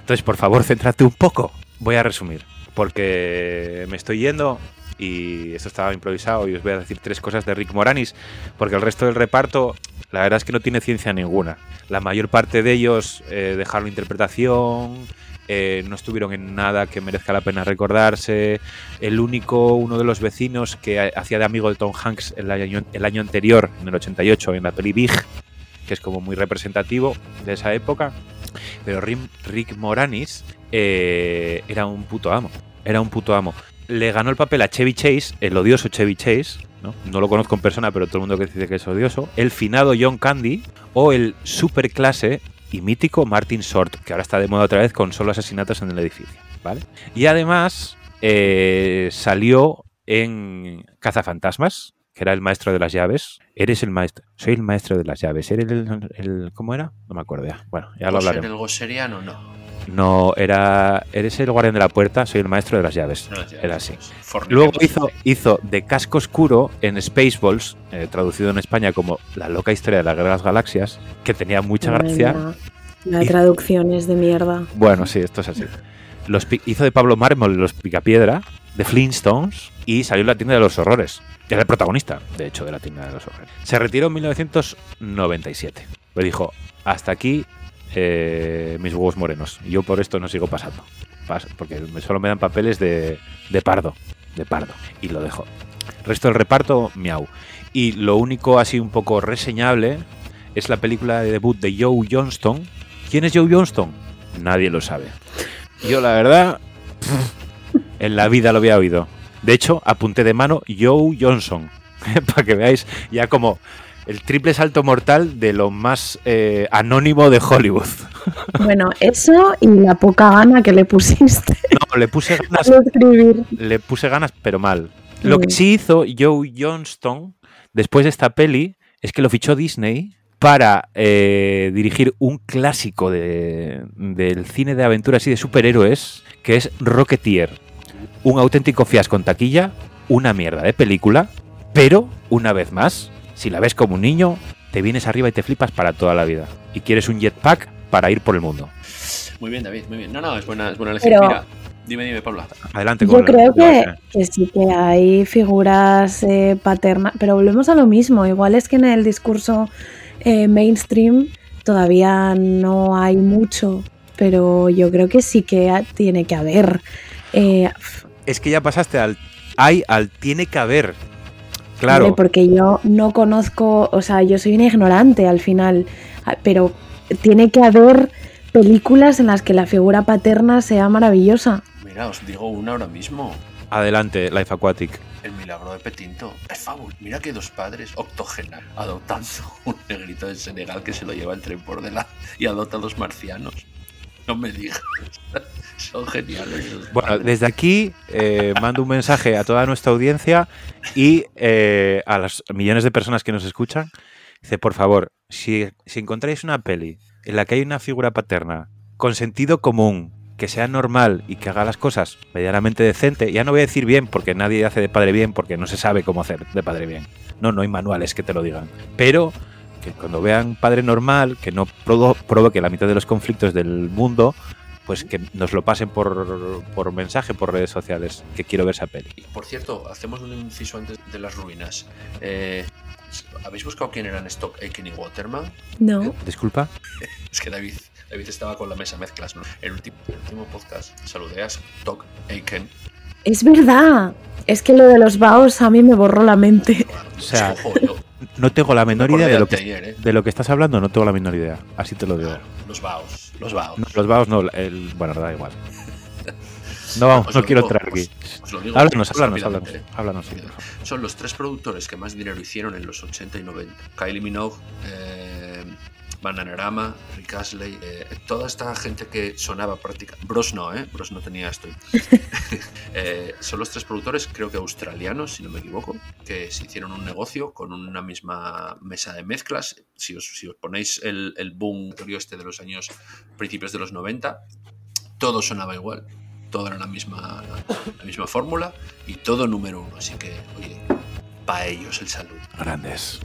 Entonces, por favor, céntrate un poco. Voy a resumir, porque me estoy yendo y esto estaba improvisado y os voy a decir tres cosas de Rick Moranis, porque el resto del reparto, la verdad es que no tiene ciencia ninguna. La mayor parte de ellos eh, dejaron interpretación, eh, no estuvieron en nada que merezca la pena recordarse. El único, uno de los vecinos que ha- hacía de amigo de Tom Hanks el año, anterior, en el 88, en la peli Big, que es como muy representativo de esa época. Pero Rick Moranis eh, era un puto amo. Era un puto amo. Le ganó el papel a Chevy Chase, el odioso Chevy Chase. ¿No? no lo conozco en persona, pero todo el mundo que dice que es odioso. El finado John Candy o el superclase y mítico Martin Short, que ahora está de moda otra vez con solo asesinatos en el edificio. ¿vale? Y además eh, salió en Cazafantasmas, que era el maestro de las llaves. Eres el maestro. Soy el maestro de las llaves. ¿Eres el, el- ¿Cómo era? No me acuerdo ya. Bueno, ya lo hablaremos. el goseriano no. No, era. Eres el guardián de la puerta, soy el maestro de las llaves. No, Era así. Luego hizo, hizo de casco oscuro en Spaceballs, eh, traducido en España como La loca historia de la guerra de las galaxias, que tenía mucha gracia. La Y- traducción es de mierda. Bueno, sí, esto es así. Los hizo de Pablo Mármol los Picapiedra, de Flintstones, y salió en la tienda de los horrores. Era el protagonista, de hecho, de la tienda de los horrores. Se retiró en 1997. Le dijo, hasta aquí eh, mis huevos morenos. Yo por esto no sigo pasando. Pas- porque solo me dan papeles de, de pardo. De pardo. Y lo dejo. Resto del reparto, miau. Y lo único así un poco reseñable es la película de debut de Joe Johnston. ¿Quién es Joe Johnston? Nadie lo sabe. Yo la verdad, en la vida lo había oído. De hecho, apunté de mano Joe Johnson, para que veáis ya como el triple salto mortal de lo más eh, anónimo de Hollywood. Bueno, eso y la poca gana que le pusiste No, le puse ganas, le puse ganas, pero mal. Lo que sí hizo Joe Johnston después de esta peli es que lo fichó Disney para eh, dirigir un clásico de- del cine de aventuras y de superhéroes, que es Rocketeer. Un auténtico fiasco en taquilla, una mierda de película, pero, una vez más, si la ves como un niño, te vienes arriba y te flipas para toda la vida. Y quieres un jetpack para ir por el mundo. Muy bien, David, muy bien. No, no, es buena, es buena elección. Pero- Mira, dime, dime, Pablo. Adelante Yo con creo la- que, que sí que hay figuras eh, paternas, pero volvemos a lo mismo. Igual es que en el discurso eh, mainstream todavía no hay mucho, pero yo creo que sí que ha- tiene que haber. Eh, Es que ya pasaste al hay al tiene que haber. Claro. Vale, porque yo no conozco, o sea, yo soy una ignorante al final, ah, pero tiene que haber películas en las que la figura paterna sea maravillosa. Mira, os digo una ahora mismo. Adelante, Life Aquatic. El milagro de Petinto. Es favor. Mira que dos padres octogenarios adoptando un negrito de Senegal que se lo lleva el tren por delante y adopta a dos marcianos. No me digas. Son geniales. Bueno, desde aquí eh, mando un mensaje a toda nuestra audiencia y eh, a las millones de personas que nos escuchan. Dice, por favor, si, si encontráis una peli en la que hay una figura paterna con sentido común, que sea normal y que haga las cosas medianamente decente, ya no voy a decir bien porque nadie hace de padre bien porque no se sabe cómo hacer de padre bien. No, no hay manuales que te lo digan. Pero que cuando vean padre normal, que no provo- provoque la mitad de los conflictos del mundo, pues que nos lo pasen por, por mensaje, por redes sociales, que quiero ver esa peli. Por cierto, hacemos un inciso antes de las ruinas. Eh, ¿Habéis buscado quién eran Stock, Aiken y Waterman? No. Disculpa. Es que David, David estaba con la mesa mezclas, ¿no? El último, el último podcast saludé a Stock, Aiken. Es verdad. Es que lo de los baos a mí me borró la mente. O sea, Ojo, yo- no tengo la menor me idea de lo, que, ayer, ¿eh? de lo que estás hablando, no tengo la menor idea. Así te lo digo. Los baos, los baos. No, los vagos no, el, bueno, da igual. No, vamos, Os no quiero entrar aquí. Háblanos, háblanos, háblanos. ¿eh? Háblanos, sí. Son los tres productores que más dinero hicieron en los 80 y 90. Kylie Minogue, eh, Bananarama, Rick Astley, eh, toda esta gente que sonaba prácticamente... Bros no, ¿eh? Bros no tenía esto. Eh, son los tres productores, creo que australianos, si no me equivoco, que se hicieron un negocio con una misma mesa de mezclas. Si os, si os ponéis el, el boom este de los años principios de los 90, todo sonaba igual. Todo era la misma, la misma fórmula y todo número uno. Así que, oye, para ellos el salud. Grandes.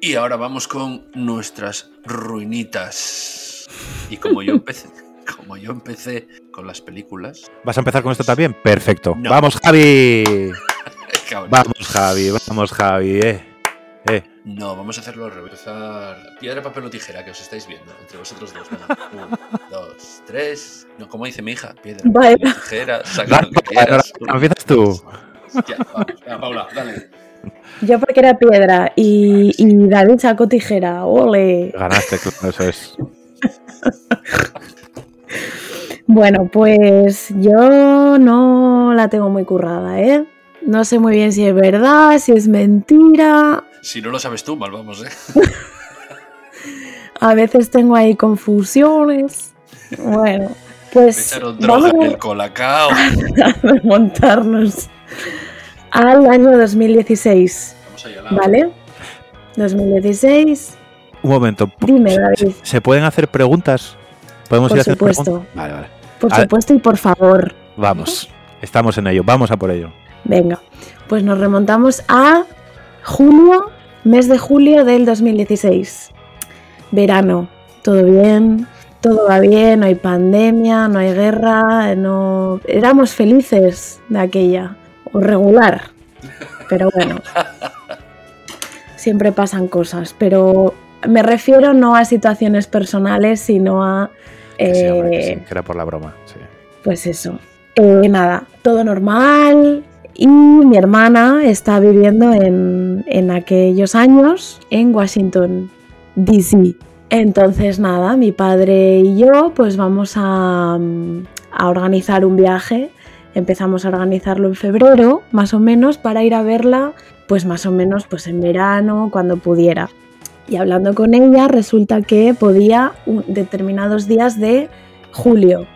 Y ahora vamos con nuestras ruinitas. Y como yo empecé, como yo empecé con las películas, ¿Vas a empezar con esto también? Perfecto. No. Vamos, Javi. Vamos, Javi. Vamos, Javi. Eh. Eh. no, vamos a hacerlo al revés. Piedra, papel o tijera, que os estáis viendo entre vosotros dos. Uno, dos, tres. No, como dice mi hija, piedra, papel o tijera, saca lo que quieras. empiezas tú. Ya, vamos, Paula, dale. Yo porque era piedra y, y David sacó tijera. ¡Ole! Ganaste, claro, eso es. Bueno, pues yo no la tengo muy currada, ¿eh? No sé muy bien si es verdad, si es mentira. Si no lo sabes tú, mal vamos, ¿eh? A veces tengo ahí confusiones. Bueno, Me pues echaron droga vamos en a el colacao. remontarnos al año 2016, Vamos allá. ¿vale? 2016. Un momento. Dime, ¿Se- David. ¿Se, pueden hacer preguntas? ¿Podemos Por ir a hacer supuesto. preguntas? Vale, vale. Por A supuesto y por favor. Vamos. Estamos en ello. Vamos a por ello. Venga, pues nos remontamos a julio, mes de julio del 2016. Verano, todo bien, todo va bien, no hay pandemia, no hay guerra, no éramos felices de aquella, o regular. Pero bueno, siempre pasan cosas, pero me refiero no a situaciones personales, sino a sí, hombre, que eh, sí, que era por la broma. sí. pues eso. Eh, nada, todo normal. Y mi hermana está viviendo en, en aquellos años en Washington, D.C. Entonces, nada, mi padre y yo pues vamos a, mm, a organizar un viaje. Empezamos a organizarlo en febrero, más o menos, para ir a verla, pues más o menos pues en verano, cuando pudiera. Y hablando con ella, resulta que podía un- determinados días de julio,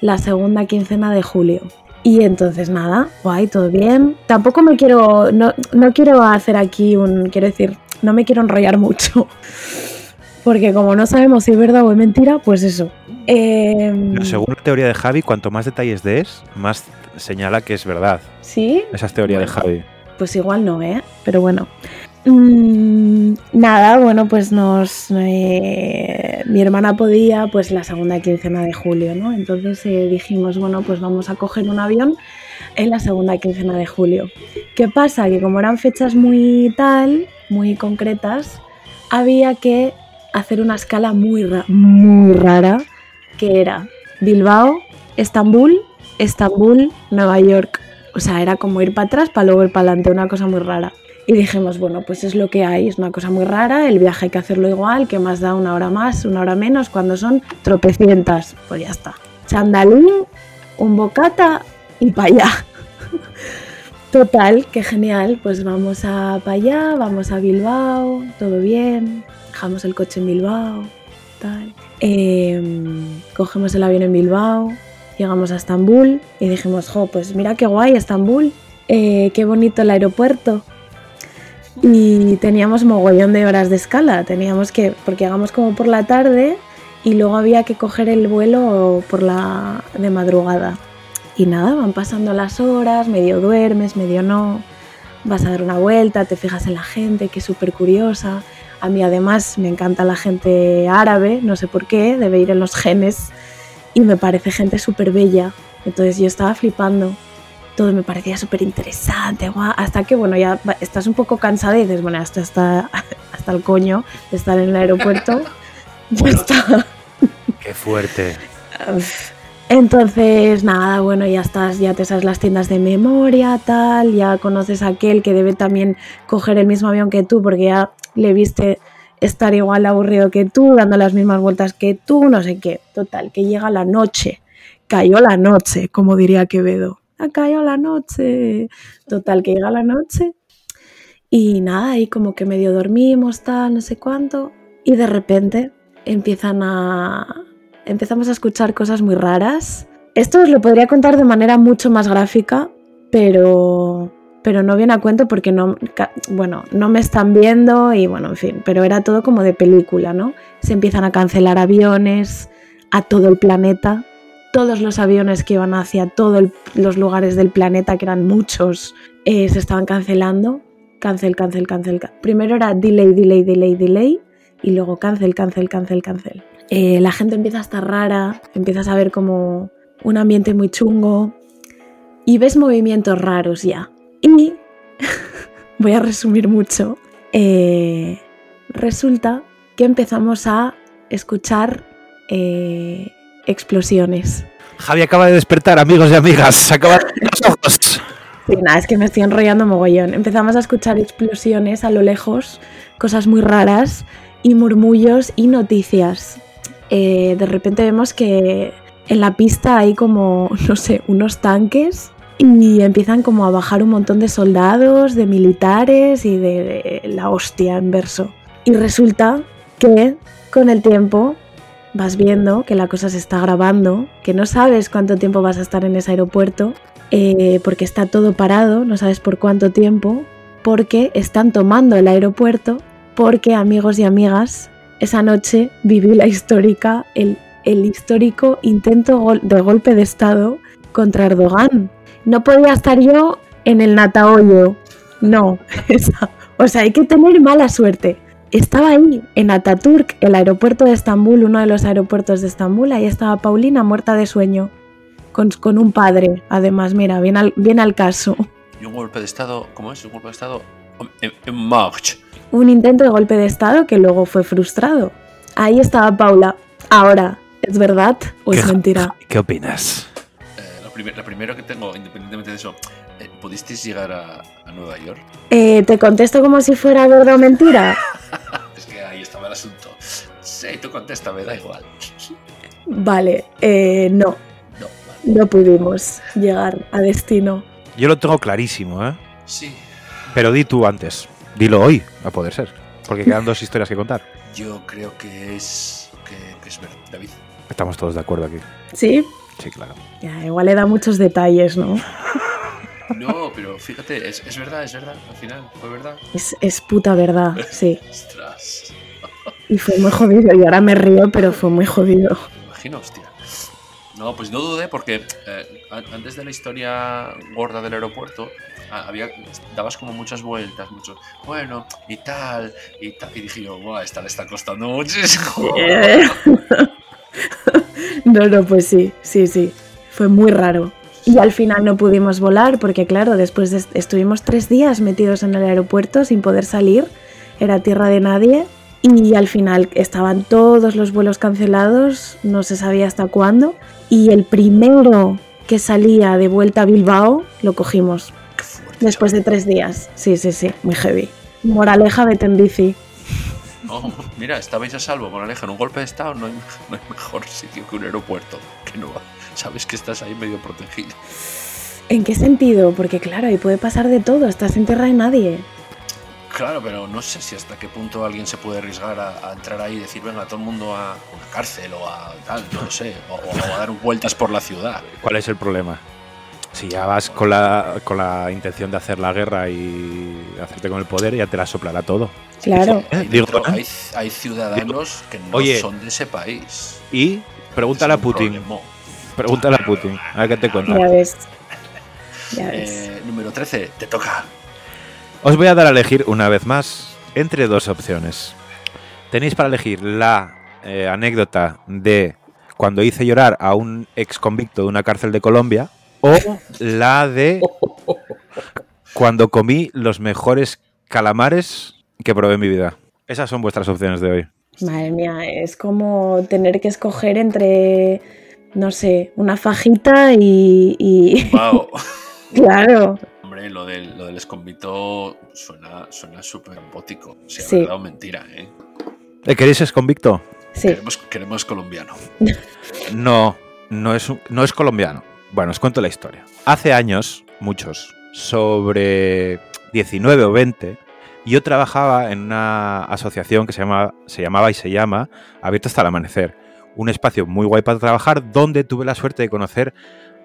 la segunda quincena de julio. Y entonces nada, guay, todo bien. Tampoco me quiero, no, no quiero hacer aquí un, quiero decir, no me quiero enrollar mucho. Porque como no sabemos si es verdad o es mentira, pues eso. Pero según la teoría de Javi, cuanto más detalles des, más señala que es verdad. ¿Sí? Esa es teoría de. Javi. Pues igual no, ¿eh? Pero bueno. Mm, nada, bueno, pues nos. eh, mi hermana podía, pues la segunda quincena de julio, ¿no? Entonces eh, dijimos, bueno, pues vamos a coger un avión en la segunda quincena de julio. ¿Qué pasa? Que como eran fechas muy tal, muy concretas, había que hacer una escala muy, ra- muy rara, que era Bilbao, Estambul, Estambul, Nueva York. O sea, era como ir para atrás para luego ir para adelante, una cosa muy rara. Y dijimos, bueno, pues es lo que hay, es una cosa muy rara, el viaje hay que hacerlo igual, que más da una hora más, una hora menos, cuando son tropecientas. Pues ya está. Chandalín, un bocata y para allá. Total, que genial, pues vamos a para allá, vamos a Bilbao, todo bien, dejamos el coche en Bilbao, tal. Em, cogemos el avión en Bilbao, llegamos a Estambul y dijimos, jo, pues mira qué guay Estambul, eh, qué bonito el aeropuerto. Y teníamos mogollón de horas de escala, teníamos que, porque llegamos como por la tarde y luego había que coger el vuelo por la de madrugada. Y nada, van pasando las horas, medio duermes, medio no, vas a dar una vuelta, te fijas en la gente, que es súper curiosa. A mí además me encanta la gente árabe, no sé por qué, debe ir en los genes, y me parece gente súper bella. Entonces yo estaba flipando, todo me parecía súper interesante, hasta que bueno, ya estás un poco cansada y dices, bueno, hasta, hasta, hasta el coño de estar en el aeropuerto, ya está. Qué fuerte. Entonces, nada, bueno, ya estás, ya te sabes las tiendas de memoria, tal, ya conoces a aquel que debe también coger el mismo avión que tú, porque ya le viste estar igual aburrido que tú, dando las mismas vueltas que tú, no sé qué. Total, que llega la noche, cayó la noche, como diría Quevedo. Ha cayó la noche. Total, que llega la noche y nada, ahí como que medio dormimos, tal, no sé cuánto, y de repente empiezan a, empezamos a escuchar cosas muy raras. Esto os lo podría contar de manera mucho más gráfica, pero, pero no viene a cuento porque no, bueno, no me están viendo y bueno, en fin, pero era todo como de película, ¿no? Se empiezan a cancelar aviones a todo el planeta. Todos los aviones que iban hacia todos los lugares del planeta, que eran muchos, eh, se estaban cancelando. Cancel, cancel, cancel. Primero era delay, delay, delay, delay. Y luego cancel, cancel, cancel, cancel. Eh, la gente empieza a estar rara, empiezas a ver como un ambiente muy chungo y ves movimientos raros ya. Y voy a resumir mucho. Eh, resulta que empezamos a escuchar eh, explosiones. Javi acaba de despertar, amigos y amigas. Acaba de los ojos. Sí, nada, es que me estoy enrollando mogollón. Empezamos a escuchar explosiones a lo lejos, cosas muy raras y murmullos y noticias. Eh, de repente vemos que en la pista hay como, no sé, unos tanques y empiezan como a bajar un montón de soldados, de militares y de, la hostia en verso. Y resulta que con el tiempo vas viendo que la cosa se está grabando, que no sabes cuánto tiempo vas a estar en ese aeropuerto, eh, porque está todo parado, no sabes por cuánto tiempo, porque están tomando el aeropuerto, porque amigos y amigas esa noche viví la histórica, el, histórico intento de golpe de Estado contra Erdogan. No podía estar yo en el Natahoyo. No, o sea, hay que tener mala suerte. Estaba ahí, en Ataturk, el aeropuerto de Estambul, uno de los aeropuertos de Estambul. Ahí estaba Paulina muerta de sueño, con, un padre, además, mira, bien al, bien al caso. Y un golpe de Estado, ¿cómo es? Un golpe de Estado en, en march un intento de golpe de Estado que luego fue frustrado. Ahí estaba Paula. Ahora, ¿es verdad o es mentira? ¿Qué opinas? Eh, lo, primero que tengo, independientemente de eso, eh, ¿pudisteis llegar a, Nueva York? Eh, te contesto como si fuera verdad o mentira. es que ahí estaba el asunto. Sí, tú contesta, me da igual. Vale, no. No, no pudimos llegar a destino. Yo lo tengo clarísimo, ¿eh? Sí. Pero di tú antes. Dilo hoy, a poder ser. Porque quedan dos historias que contar. Yo creo que es. que, es verdad, David. Estamos todos de acuerdo aquí. ¿Sí? Sí, claro. Ya, igual le da muchos detalles, ¿no? No, pero fíjate, es, es verdad, es verdad. Al final, fue verdad. Es, es puta verdad, sí. Ostras. Y fue muy jodido. Y ahora me río, pero fue muy jodido. Me imagino, hostia. No, pues no dudé porque eh, antes de la historia gorda del aeropuerto, había, dabas como muchas vueltas, mucho, bueno, y tal, y tal. Y dije yo, Buah, esta le está costando muchísimo. no, no, pues sí, sí, sí. Fue muy raro. Y al final no pudimos volar porque, claro, después estuvimos tres días metidos en el aeropuerto sin poder salir. Era tierra de nadie. Y al final estaban todos los vuelos cancelados, no se sabía hasta cuándo. Y el primero que salía de vuelta a Bilbao lo cogimos. Después de tres días. Sí, sí, sí, muy heavy. Moraleja, vete en bici. Oh, mira, estabais a salvo, Moraleja. En un golpe de estado no hay, mejor sitio que un aeropuerto. Que no sabes que estás ahí medio protegido. ¿En qué sentido? Porque claro, ahí puede pasar de todo. Estás en tierra de nadie. Claro, pero no sé si hasta qué punto alguien se puede arriesgar a, entrar ahí y decir, venga, todo el mundo a una cárcel o a tal, no sé, o, o a dar vueltas por la ciudad. ¿Cuál es el problema? Si ya vas con la, con la intención de hacer la guerra y hacerte con el poder, ya te la soplará todo. Claro. hay, ciudadanos que no son de ese país. Y pregúntale a Putin. Pregúntale a Putin. A ver qué te cuenta. Ya ves. Eh, número 13, te toca. Os voy a dar a elegir una vez más entre dos opciones. Tenéis para elegir la eh, anécdota de cuando hice llorar a un ex convicto de una cárcel de Colombia o la de cuando comí los mejores calamares que probé en mi vida. Esas son vuestras opciones de hoy. Madre mía, es como tener que escoger entre, no sé, una fajita y... y... Wow. claro. Hombre, lo del, lo del esconvito suena suena súper bótico. Si Sí. verdad o mentira, ¿eh? ¿Eh, ¿Queréis ex convicto? Sí. Queremos, queremos colombiano. No, no es, un- no es colombiano. Bueno, os cuento la historia. Hace años, muchos, sobre 19 o 20, yo trabajaba en una asociación que se, llama, se llamaba y se llama Abierto hasta el Amanecer. Un espacio muy guay para trabajar donde tuve la suerte de conocer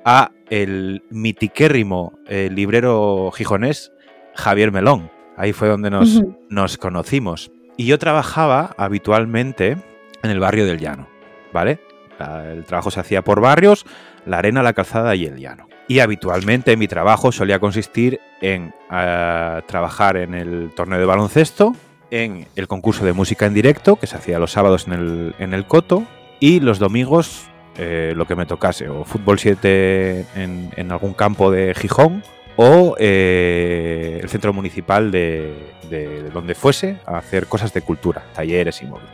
a el mitiquérrimo eh, librero gijonés Javier Melón. Ahí fue donde nos, nos conocimos. Y yo trabajaba habitualmente en el barrio del Llano, ¿vale? El trabajo se hacía por barrios, la arena, la calzada y el llano. Y habitualmente mi trabajo solía consistir en ah, trabajar en el torneo de baloncesto, en el concurso de música en directo, que se hacía los sábados en el, en el Coto, y los domingos eh, lo que me tocase, o fútbol 7 en, algún campo de Gijón, o eh, el centro municipal de, de- de donde fuese a hacer cosas de cultura, talleres y móviles.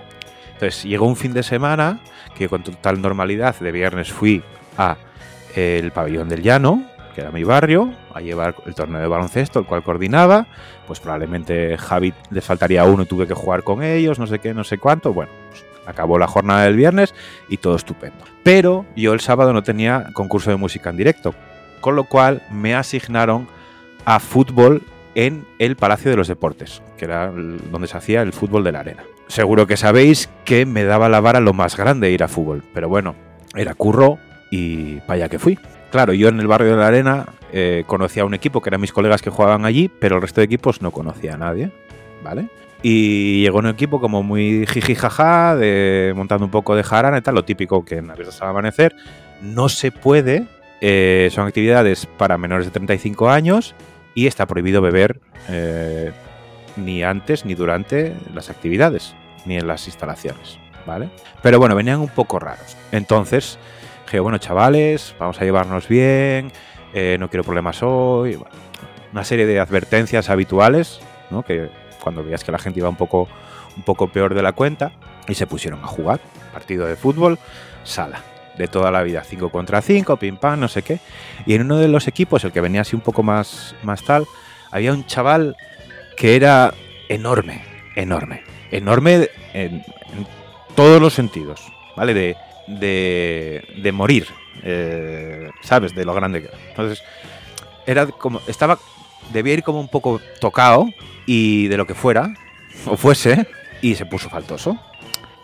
Entonces llegó un fin de semana que con total normalidad de viernes fui a el pabellón del llano, que era mi barrio, a llevar el torneo de baloncesto, el cual coordinaba. Pues probablemente Javi les faltaría uno y tuve que jugar con ellos, no sé qué, no sé cuánto. Bueno, pues acabó la jornada del viernes y todo estupendo. Pero yo el sábado no tenía concurso de música en directo, con lo cual me asignaron a fútbol en el Palacio de los Deportes, que era donde se hacía el fútbol de la arena. Seguro que sabéis que me daba la vara lo más grande ir a fútbol, pero bueno, era curro y para allá que fui. Claro, yo en el barrio de la arena eh, conocía a un equipo que eran mis colegas que jugaban allí, pero el resto de equipos no conocía a nadie, ¿vale? Y llegó un equipo como muy jiji jaja, de, montando un poco de jarana y tal, lo típico que en abiertos al amanecer. No se puede, eh, son actividades para menores de 35 años y está prohibido beber eh, ni antes ni durante las actividades, ni en las instalaciones, ¿vale? Pero bueno, venían un poco raros. Entonces, bueno, chavales, vamos a llevarnos bien, eh, no quiero problemas hoy. una serie de advertencias habituales. Que cuando veías que la gente iba un poco, un poco peor de la cuenta, y se pusieron a jugar. Partido de fútbol, sala. De toda la vida, 5 contra 5, pim pam, no sé qué. Y en uno de los equipos, el que venía así un poco más, más tal, había un chaval que era enorme, enorme, enorme en, en todos los sentidos, ¿vale? De, de, de morir, eh, ¿sabes? De lo grande que era. Entonces, era como, estaba, debía ir como un poco tocado y de lo que fuera, o fuese, y se puso faltoso.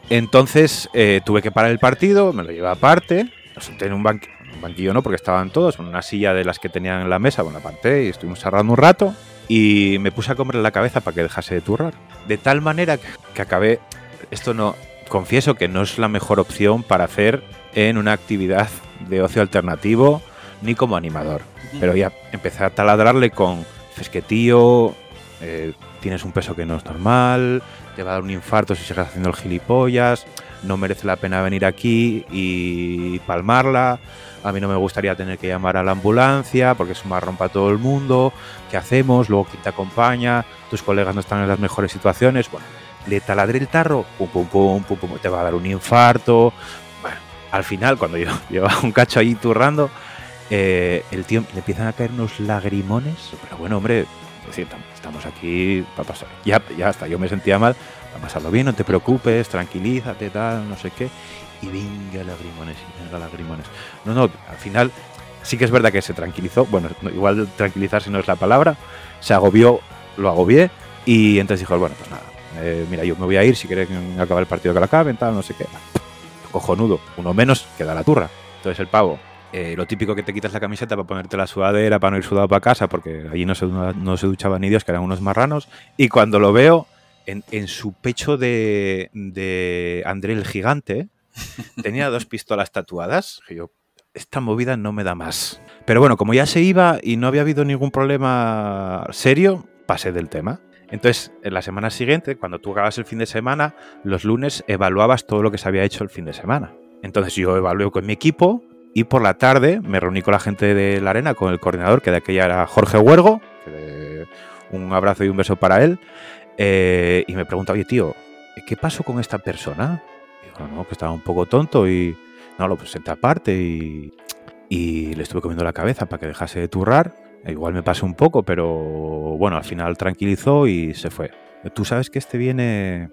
Entonces eh, tuve que parar el partido, me lo llevé aparte, lo senté en un, banqui- un banquillo, no, porque estaban todos, en una silla de las que tenían en la mesa, bueno, aparté y estuvimos charlando un rato y me puse a comerle la cabeza para que dejase de turrar. De tal manera que acabé, esto no, confieso que no es la mejor opción para hacer en una actividad de ocio alternativo ni como animador. Pero ya empecé a taladrarle con, es que tío, eh, tienes un peso que no es normal, te va a dar un infarto si sigues haciendo el gilipollas, no merece la pena venir aquí y palmarla, a mí no me gustaría tener que llamar a la ambulancia porque es un marrón para todo el mundo, ¿qué hacemos? Luego quién te acompaña, tus colegas no están en las mejores situaciones, bueno, le taladré el tarro, pum, pum, pum, pum, pum, te va a dar un infarto, bueno, al final cuando yo llevaba un cacho ahí turrando, eh, el tío le empiezan a caer unos lagrimones, pero bueno, hombre, es estamos aquí para pasar. Ya, ya hasta yo me sentía mal, para pasarlo bien, no te preocupes, tranquilízate, tal, no sé qué. Y venga lagrimones, y venga lagrimones. No, no, al final sí que es verdad que se tranquilizó. Bueno, no, igual tranquilizarse no es la palabra. Se agobió, lo agobié. Y entonces dijo, bueno, pues nada, eh, mira, yo me voy a ir si quieres acabar el partido que lo acaben, no sé qué. Cojonudo, uno menos queda la turra. Entonces el pavo eh, lo típico que te quitas la camiseta para ponerte la sudadera, para no ir sudado para casa, porque allí no se, no se duchaban ni Dios, que eran unos marranos. Y cuando lo veo, en, en su pecho de, de André el Gigante, tenía dos pistolas tatuadas. Que yo, esta movida no me da más. Pero bueno, como ya se iba y no había habido ningún problema serio, pasé del tema. Entonces, en la semana siguiente, cuando tú acabas el fin de semana, los lunes evaluabas todo lo que se había hecho el fin de semana. Entonces yo evalué con mi equipo y por la tarde me reuní con la gente de la arena, con el coordinador, que de aquella era Jorge Huergo. un abrazo y un beso para él. eh, y me pregunta, oye tío, ¿qué pasó con esta persona? Y digo, no, que estaba un poco tonto y no, lo presenté aparte y, y le estuve comiendo la cabeza para que dejase de turrar. Igual me pasé un poco, pero bueno, al final tranquilizó y se fue. Tú sabes que este viene.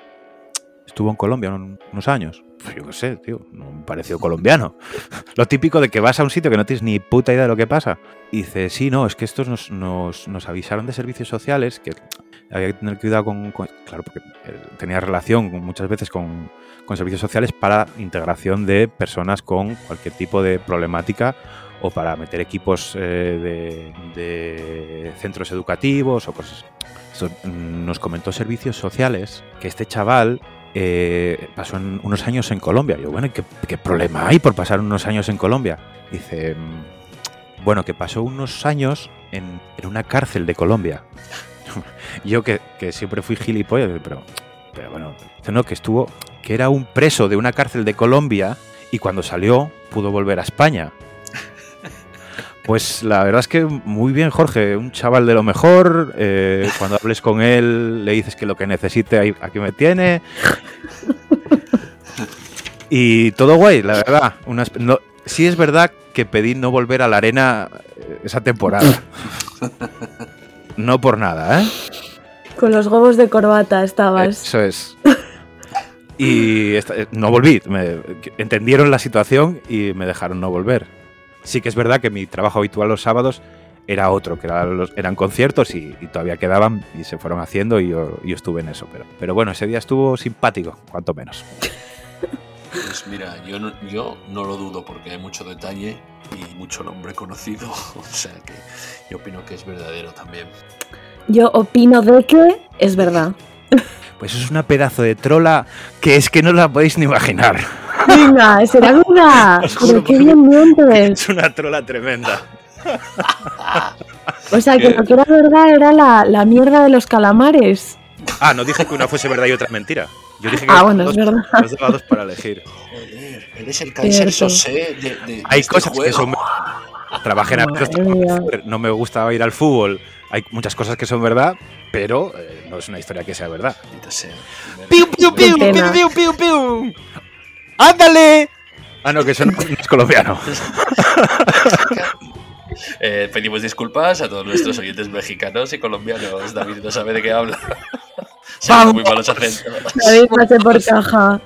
Estuvo en Colombia un- unos años. Pues yo qué sé, tío, no me pareció colombiano. Lo típico de que vas a un sitio que no tienes ni puta idea de lo que pasa. Y dice, sí, no, es que estos nos, nos- nos avisaron de servicios sociales que había que tener cuidado con. con- claro, porque eh, tenía relación muchas veces con, con servicios sociales para integración de personas con cualquier tipo de problemática o para meter equipos eh, de, centros educativos o cosas. Mm, nos comentó servicios sociales que este chaval eh, pasó unos años en Colombia. Yo, bueno, ¿qué, problema hay por pasar unos años en Colombia? Dice, mm, bueno, que pasó unos años en, una cárcel de Colombia. Yo que, que siempre fui gilipollas, pero, bueno, no, que estuvo, que era un preso de una cárcel de Colombia y cuando salió pudo volver a España. Pues la verdad es que muy bien, Jorge, un chaval de lo mejor. eh, cuando hables con él, le dices que lo que necesite, aquí me tiene. Y todo guay, la verdad. No- sí es verdad que pedí no volver a la arena eh, esa temporada. No por nada, ¿eh? Con los gobos de corbata estabas. Eso es. Y esta- eh, no volví. me- entendieron la situación y me dejaron no volver. Sí que es verdad que mi trabajo habitual los sábados era otro, que eran, los- eran conciertos y, y todavía quedaban y se fueron haciendo y yo, yo estuve en eso. Pero, pero bueno, ese día estuvo simpático, cuanto menos. Pues mira, yo no, yo no lo dudo porque hay mucho detalle y mucho nombre conocido. O sea que yo opino que es verdadero también. Yo opino de que es verdad. Pues es una pedazo de trola que es que no la podéis ni imaginar. Venga, será juro Pero qué bien mientes. Es una trola tremenda. O sea, que lo que era verdad era la, la mierda de los calamares. Ah, no dije que una fuese verdad y otra mentira. Yo dije que Ah, bueno, daba es dos- verdad. dos para elegir. Joder, eres el cáncer Cierto. sosé de, Hay este cosas que son Trabajé en no me gusta ir al fútbol. Hay muchas cosas que son verdad, pero eh, no es una historia que sea verdad. Sea. ¡Piu, piu, piu, piu, piu, piu, piu! ¡Ándale! Ah, no, que eso no, no es colombiano. Eh, pedimos disculpas a todos nuestros oyentes mexicanos y colombianos. David no sabe de qué habla. Son muy malos acentos. David, pase por caja.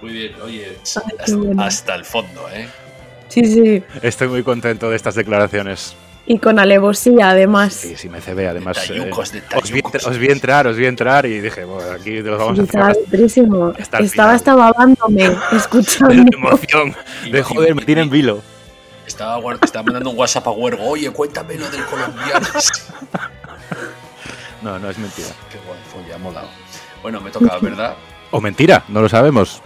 Muy bien, oye, hasta, hasta el fondo, ¿eh? Sí, sí. Estoy muy contento de estas declaraciones. Y con alevosía, además. Sí, sí, me cebé. Además, eh, Detallucos, os, vi, os vi entrar, os vi entrar y dije, bueno, aquí los vamos Sí, a estaba hacer dentrísimo. Hasta Estaba hasta babándome, de escuchando. emoción. De joder, me tienen vilo. Estaba, estaba mandando un WhatsApp a Huergo. Oye, cuéntame lo del colombiano. No, no es mentira. Qué guay, fue, ya molado. Bueno, me toca, ¿verdad? O mentira, no lo sabemos.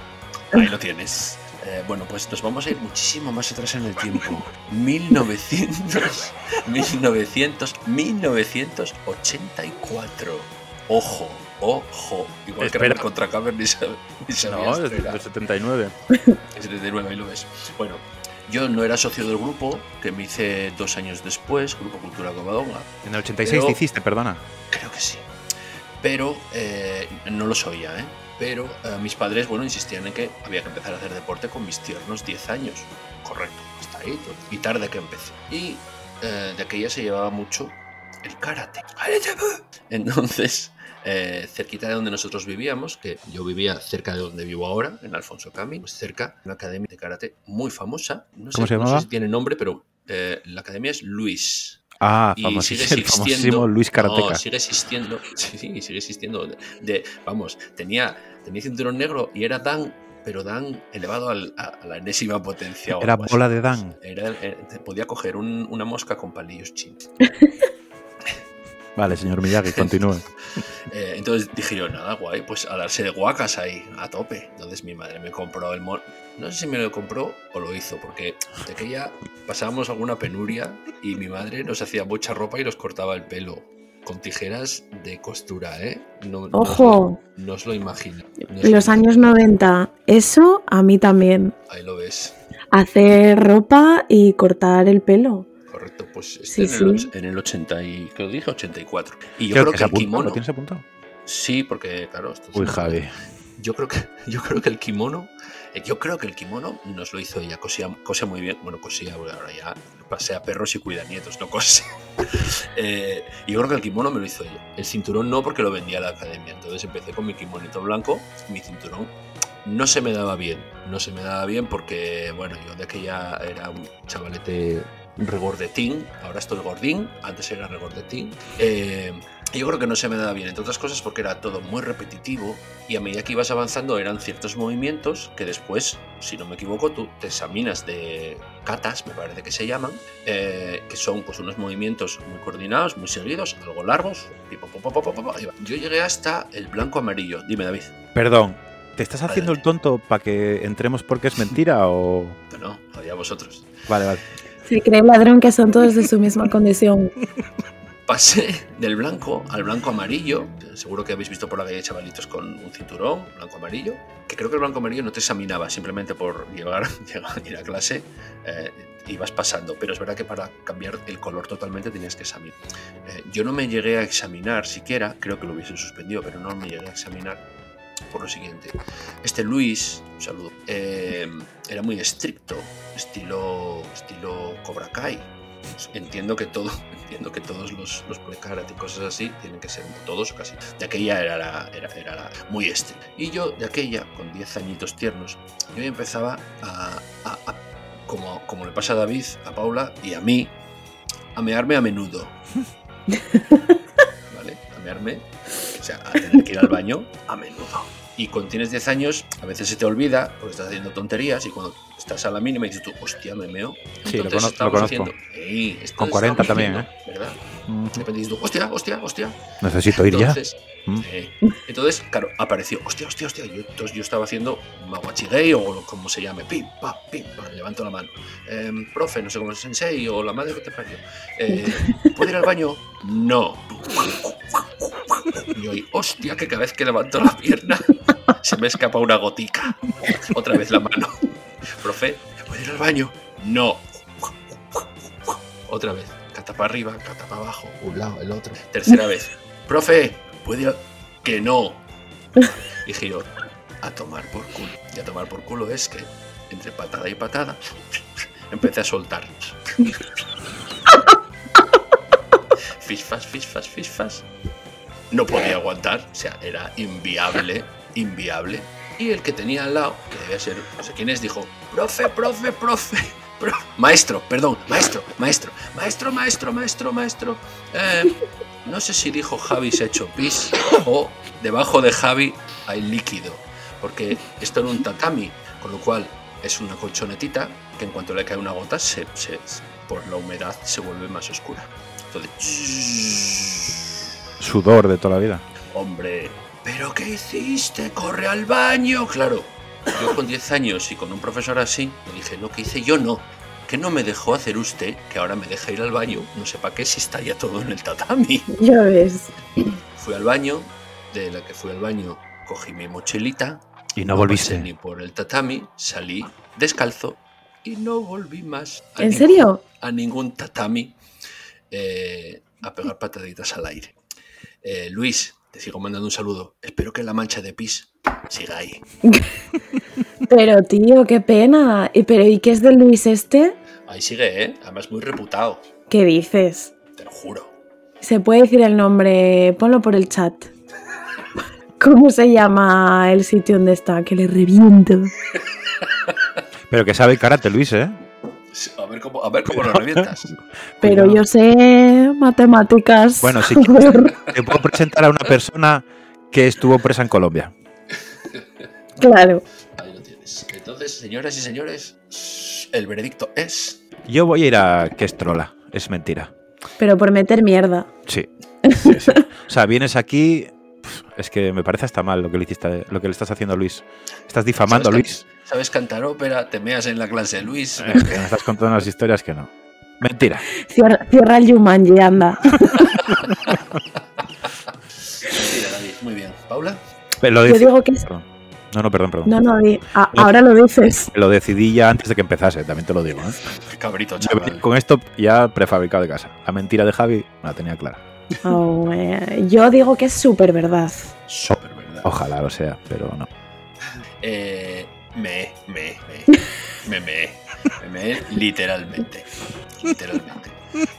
Ahí lo tienes. Eh, bueno, pues nos vamos a ir muchísimo más atrás en el tiempo. 1900, 1900, 1984. Ojo, ojo. Igual que Espera. Rebel contra Caber ni se, ni se había No, es del 79. Es 79, ahí lo ves. Bueno, yo no era socio del grupo, que me hice dos años después, Grupo Cultura Covadonga. En el 86 Pero- te hiciste, perdona. Creo que sí. Pero eh, no lo sabía, ¿eh? Pero eh, mis padres, bueno, insistían en que había que empezar a hacer deporte con mis tiernos 10 años. Correcto, hasta ahí. todo. Y tarde que empecé. Y eh, de aquella se llevaba mucho el karate. Entonces, eh, cerquita de donde nosotros vivíamos, que yo vivía cerca de donde vivo ahora, en Alfonso Cami, pues cerca, una academia de karate muy famosa. No sé, ¿Cómo se no sé llamaba? si tiene nombre, pero eh, la academia es Luis. Ah, Y famosísimo, sigue el famosísimo existiendo. Luis Karateka. No, sigue existiendo. Sí, sí, sigue existiendo. De, de- vamos, tenía, tenía cinturón negro y era Dan, pero Dan elevado al- a, a la enésima potencia. Era así. bola de Dan. Era, era- podía coger un- una mosca con palillos chinos. Vale, señor Miyagi, continúe. Eh, entonces dije yo, nada, guay, pues a darse de guacas ahí, a tope. Entonces mi madre me compró el. No sé si me lo compró o lo hizo, porque de que ya pasábamos alguna penuria y mi madre nos hacía mucha ropa y nos cortaba el pelo con tijeras de costura, ¿eh? No, Ojo. lo- No os lo imagino. No os lo Los años 90, eso a mí también. Ahí lo ves. Hacer ropa y cortar el pelo. Correcto, pues este Sí, en, el, sí. en el 80 y lo dije 84. Y yo Creo creo, que que, el apuntó, kimono. ¿Lo tienes apuntado? Sí, porque claro, esto es Uy, Javi. Yo creo que yo creo que el kimono, eh, yo creo que el kimono nos lo hizo ella, cosía, cosía muy bien. Bueno, cosía, ahora ya pasé a perros y cuida nietos, no cose. Eh, yo creo que el kimono me lo hizo ella. El cinturón no, porque lo vendía a la academia. Entonces empecé con mi kimonito blanco, mi cinturón. No se me daba bien, no se me daba bien porque, bueno, yo de aquella era un chavalete regordetín, ahora estoy gordín, antes era regordetín. Eh, yo creo que no se me daba bien, entre otras cosas porque era todo muy repetitivo y a medida que ibas avanzando eran ciertos movimientos que después, si no me equivoco, tú te examinas de katas, me parece que se llaman, eh, que son pues unos movimientos muy coordinados, muy seguidos, algo largos, tipo, po. Yo llegué hasta el blanco amarillo, dime David. Perdón, ¿te estás haciendo el tonto para que entremos porque es mentira o...? Pero no, allá vosotros. Vale, vale. Se cree ladrón que son todos de su misma condición. Pasé del blanco al blanco amarillo. Seguro que habéis visto por la calle chavalitos con un cinturón blanco amarillo. Que creo que el blanco amarillo no te examinaba, simplemente por llegar, llegar ir a clase eh, ibas pasando. Pero es verdad que para cambiar el color totalmente tenías que examinar. Eh, yo no me llegué a examinar siquiera, creo que lo hubiesen suspendido, pero no me llegué a examinar por lo siguiente. Este Luis, un saludo, eh, era muy estricto, estilo, estilo Cobra Kai. Entiendo que todo, entiendo que todos los, los y cosas así tienen que ser todos o casi. De aquella era, la- era, era la- muy estricta. Y yo de aquella, con 10 añitos tiernos, yo empezaba a, a- a- como, como le pasa a David, a Paula y a mí, a mearme a menudo. ¿Vale? A mearme, o sea, a tener que ir al baño a menudo. Y cuando tienes 10 años, a veces se te olvida porque estás haciendo tonterías y cuando estás a la mínima y dices tú, hostia, me meo. Sí, lo cono- lo conozco. haciendo, "Ey, esto Con es 40 estamos también, haciendo", ¿Verdad? Ujú. De repente dices tú, hostia, hostia, hostia. Necesito ir ya. Entonces, Mm. eh, entonces, claro, apareció, hostia, hostia, hostia. Yo, entonces yo estaba haciendo maguachigei o como se llame, pim, pa, pim, pa, levanto la mano. Em, profe, no sé cómo es sensei o la madre que te parió. Eh, ¿Puedo ir al baño? No. Y hoy, hostia, que cada vez que levanto la pierna se me escapa una gotica. Otra vez la mano. Profe, ¿puedo ir al baño? No. Otra vez. Cata para arriba, cata para abajo. Un lado, el otro. Tercera vez. Profe, ¿puede ir al-?" Que no. Dije yo, a tomar por culo. Y a tomar por culo es que entre patada y patada empecé a soltar. Fisfas, fisfas, fisfas. No podía aguantar, o sea, era inviable, inviable. Y el que tenía al lado, que debía ser no sé quién es, dijo, profe, profe, profe. pro- maestro, perdón, maestro, maestro, maestro, maestro, maestro, maestro. Eh, no sé si dijo Javi se ha hecho pis o debajo de Javi hay líquido, porque esto era un tatami, con lo cual es una colchonetita que en cuanto le cae una gota, se, se- por la humedad se vuelve más oscura. Entonces, Sudor de toda la vida. hombre, ¿pero qué hiciste? ¡Corre al baño! Claro, yo con 10 años y con un profesor así, le dije, no, que hice yo no. Que no me dejó hacer usted, que ahora me deja ir al baño, no sé para qué si está ya todo en el tatami. Ya ves. Fui al baño, de la que fui al baño cogí mi mochilita, Y no pasé volviste. ni por el tatami, salí descalzo y no volví más. a ¿En ningún- serio? A ningún tatami eh, a pegar pataditas al aire. Eh, Luis, te sigo mandando un saludo. Espero que la mancha de pis siga ahí. Pero tío, qué pena. ¿Y pero y qué es de Luis este? Ahí sigue, ¿eh? Además muy reputado, ¿Qué dices? te lo juro. Se puede decir el nombre, ponlo por el chat. ¿Cómo se llama el sitio donde está? Que le reviento. Pero que sabe karate, Luis, ¿eh? A ver cómo, a ver cómo lo revientas. Pero Cuidado. yo sé matemáticas. Bueno, sí. Te puedo presentar a una persona que estuvo presa en Colombia. claro. Ahí lo tienes. Entonces, señoras y señores, el veredicto es... Yo voy a ir a Kestrola. Es mentira. Pero por meter mierda. Sí. Sí, sí. O sea, vienes aquí. Es que me parece hasta mal lo que le, hiciste, lo que le estás haciendo a Luis. Estás difamando a ¿Sabes Luis. ¿Sabes cantar ópera? ¿Te meas en la clase, Luis? Eh, que me estás contando unas historias que no. Mentira. Cierra, cierra el Jumanji, anda. Mentira, David. Muy bien. ¿Paula? Pero Lo Yo digo que es... No, no, perdón, perdón. No, no, a- ahora lo dices. Lo decidí ya antes de que empezase, también te lo digo. ¿eh? Qué cabrito, chaval. Con esto ya prefabricado de casa. La mentira de Javi no la tenía clara. Oh, eh, yo digo que es súper verdad. Súper verdad. Ojalá lo sea, pero no. Eh, me, me, me, me, me, me, me, literalmente, literalmente.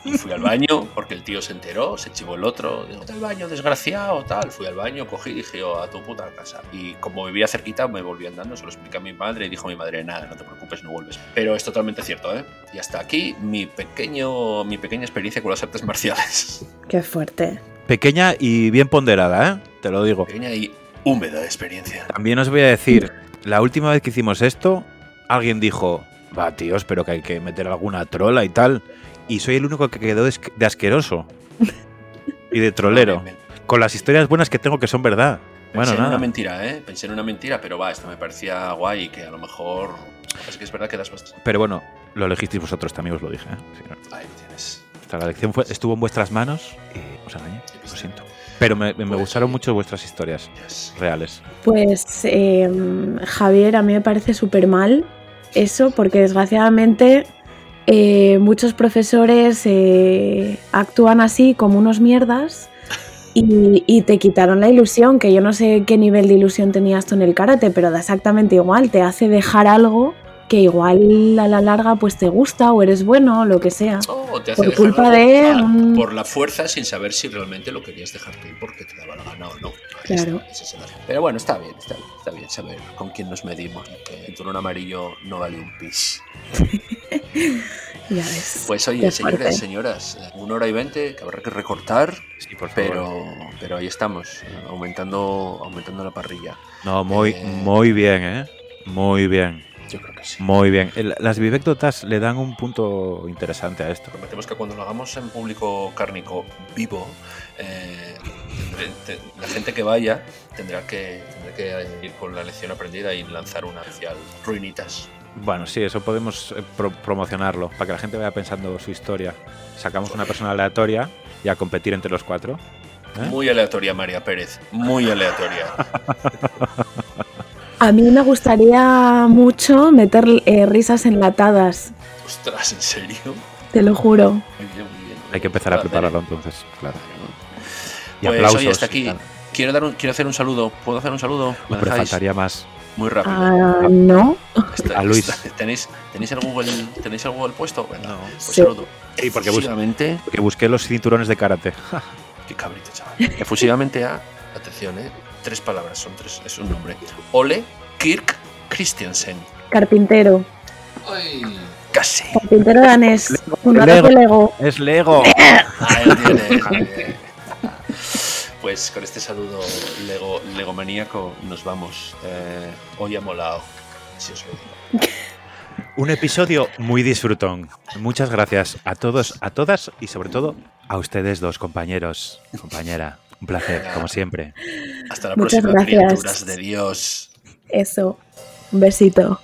Y fui al baño porque el tío se enteró, se chivó el otro, digo, "Vete al baño, desgraciado, tal. Fui al baño, cogí y dije, "Oh, a tu puta casa. Y como vivía cerquita, me volví andando, se lo expliqué a mi madre y dijo mi madre, nada, no te preocupes, no vuelves. Pero es totalmente cierto, ¿eh? Y hasta aquí mi pequeño, mi pequeña experiencia con las artes marciales. Qué fuerte. Pequeña y bien ponderada, ¿eh? Te lo digo. Pequeña y húmeda experiencia. También os voy a decir, la última vez que hicimos esto, alguien dijo, va, tíos, pero que hay que meter alguna trola y tal. Y soy el único que quedó de asqueroso. y de trolero. Con las historias buenas que tengo que son verdad. Bueno, Pensé en una mentira, ¿eh? Pensé en una mentira, pero va, esto me parecía guay que a lo mejor. Es que es verdad que das bastante. Pero bueno, lo elegisteis vosotros, también os lo dije. ¿eh? Sí, no. Ahí tienes. La elección fue, estuvo en vuestras manos y os engañé. Lo siento. Pero me, me Pues gustaron mucho vuestras historias reales. Pues eh, Javier, a mí me parece súper mal eso, porque desgraciadamente eh, muchos profesores eh, actúan así como unos mierdas y, y te quitaron la ilusión, que yo no sé qué nivel de ilusión tenías tú en el karate, pero da exactamente igual, te hace dejar algo que igual a la larga pues te gusta o eres bueno o lo que sea. Oh, te hace Por culpa de un- Por la fuerza sin saber si realmente lo querías dejar tú porque te daba la gana o no. Ahí Claro. Pero bueno, está bien, está bien, está bien saber con quién nos medimos. Que el turón amarillo no vale un pis. Ya ves. Pues oye, señores, señoras, una hora y veinte que habrá que recortar, Sí, por pero, pero ahí estamos, aumentando, aumentando la parrilla. No, muy, Eh. muy bien, ¿eh? Muy bien, Yo creo que sí. muy bien. El- las vivéctotas le dan un punto interesante a esto. Prometemos que cuando lo hagamos en público cárnico vivo, eh, tendré- te- la gente que vaya tendrá que, tendrá que ir con la lección aprendida y lanzar una especial ruinitas. Bueno, sí, eso podemos eh, pro- promocionarlo, para que la gente vaya pensando su historia. Sacamos una persona aleatoria y a competir entre los cuatro. ¿Eh? Muy aleatoria, María Pérez. Muy aleatoria. A mí me gustaría mucho meter eh, risas enlatadas, Ostras, ¿en serio? te lo juro. Muy bien, muy bien. Hay que empezar a prepararlo entonces, claro. Y Pues aplausos. oye, hasta aquí. Quiero, dar un, quiero hacer un saludo. ¿Puedo hacer un saludo? ¿Me dejáis? faltaría más. Muy rápido. Ah, no. Está- a Luis. está- ¿Tenéis, ¿tenéis, el Google, ¿Tenéis el Google puesto? Venga, No. pues Sí. saludo. Sí, porque bus- Efusivamente, Que busqué los cinturones de karate. qué cabrito, chaval. Efusivamente a, atención, ¿eh? Tres palabras, son tres, es un nombre. Ole Kirk Christiansen. Carpintero. Casi. Carpintero danés. Lego. de Lego. ¡Es Lego! Ahí bien. Pues con este saludo lego, legomaníaco nos vamos. Eh, hoy ha molado. Si os lo digo. Un episodio muy disfrutón. Muchas gracias a todos, a todas y sobre todo a ustedes dos compañeros. Compañera, un placer, como siempre. Hasta la Muchas próxima, gracias. criaturas de Dios. Eso. Un besito.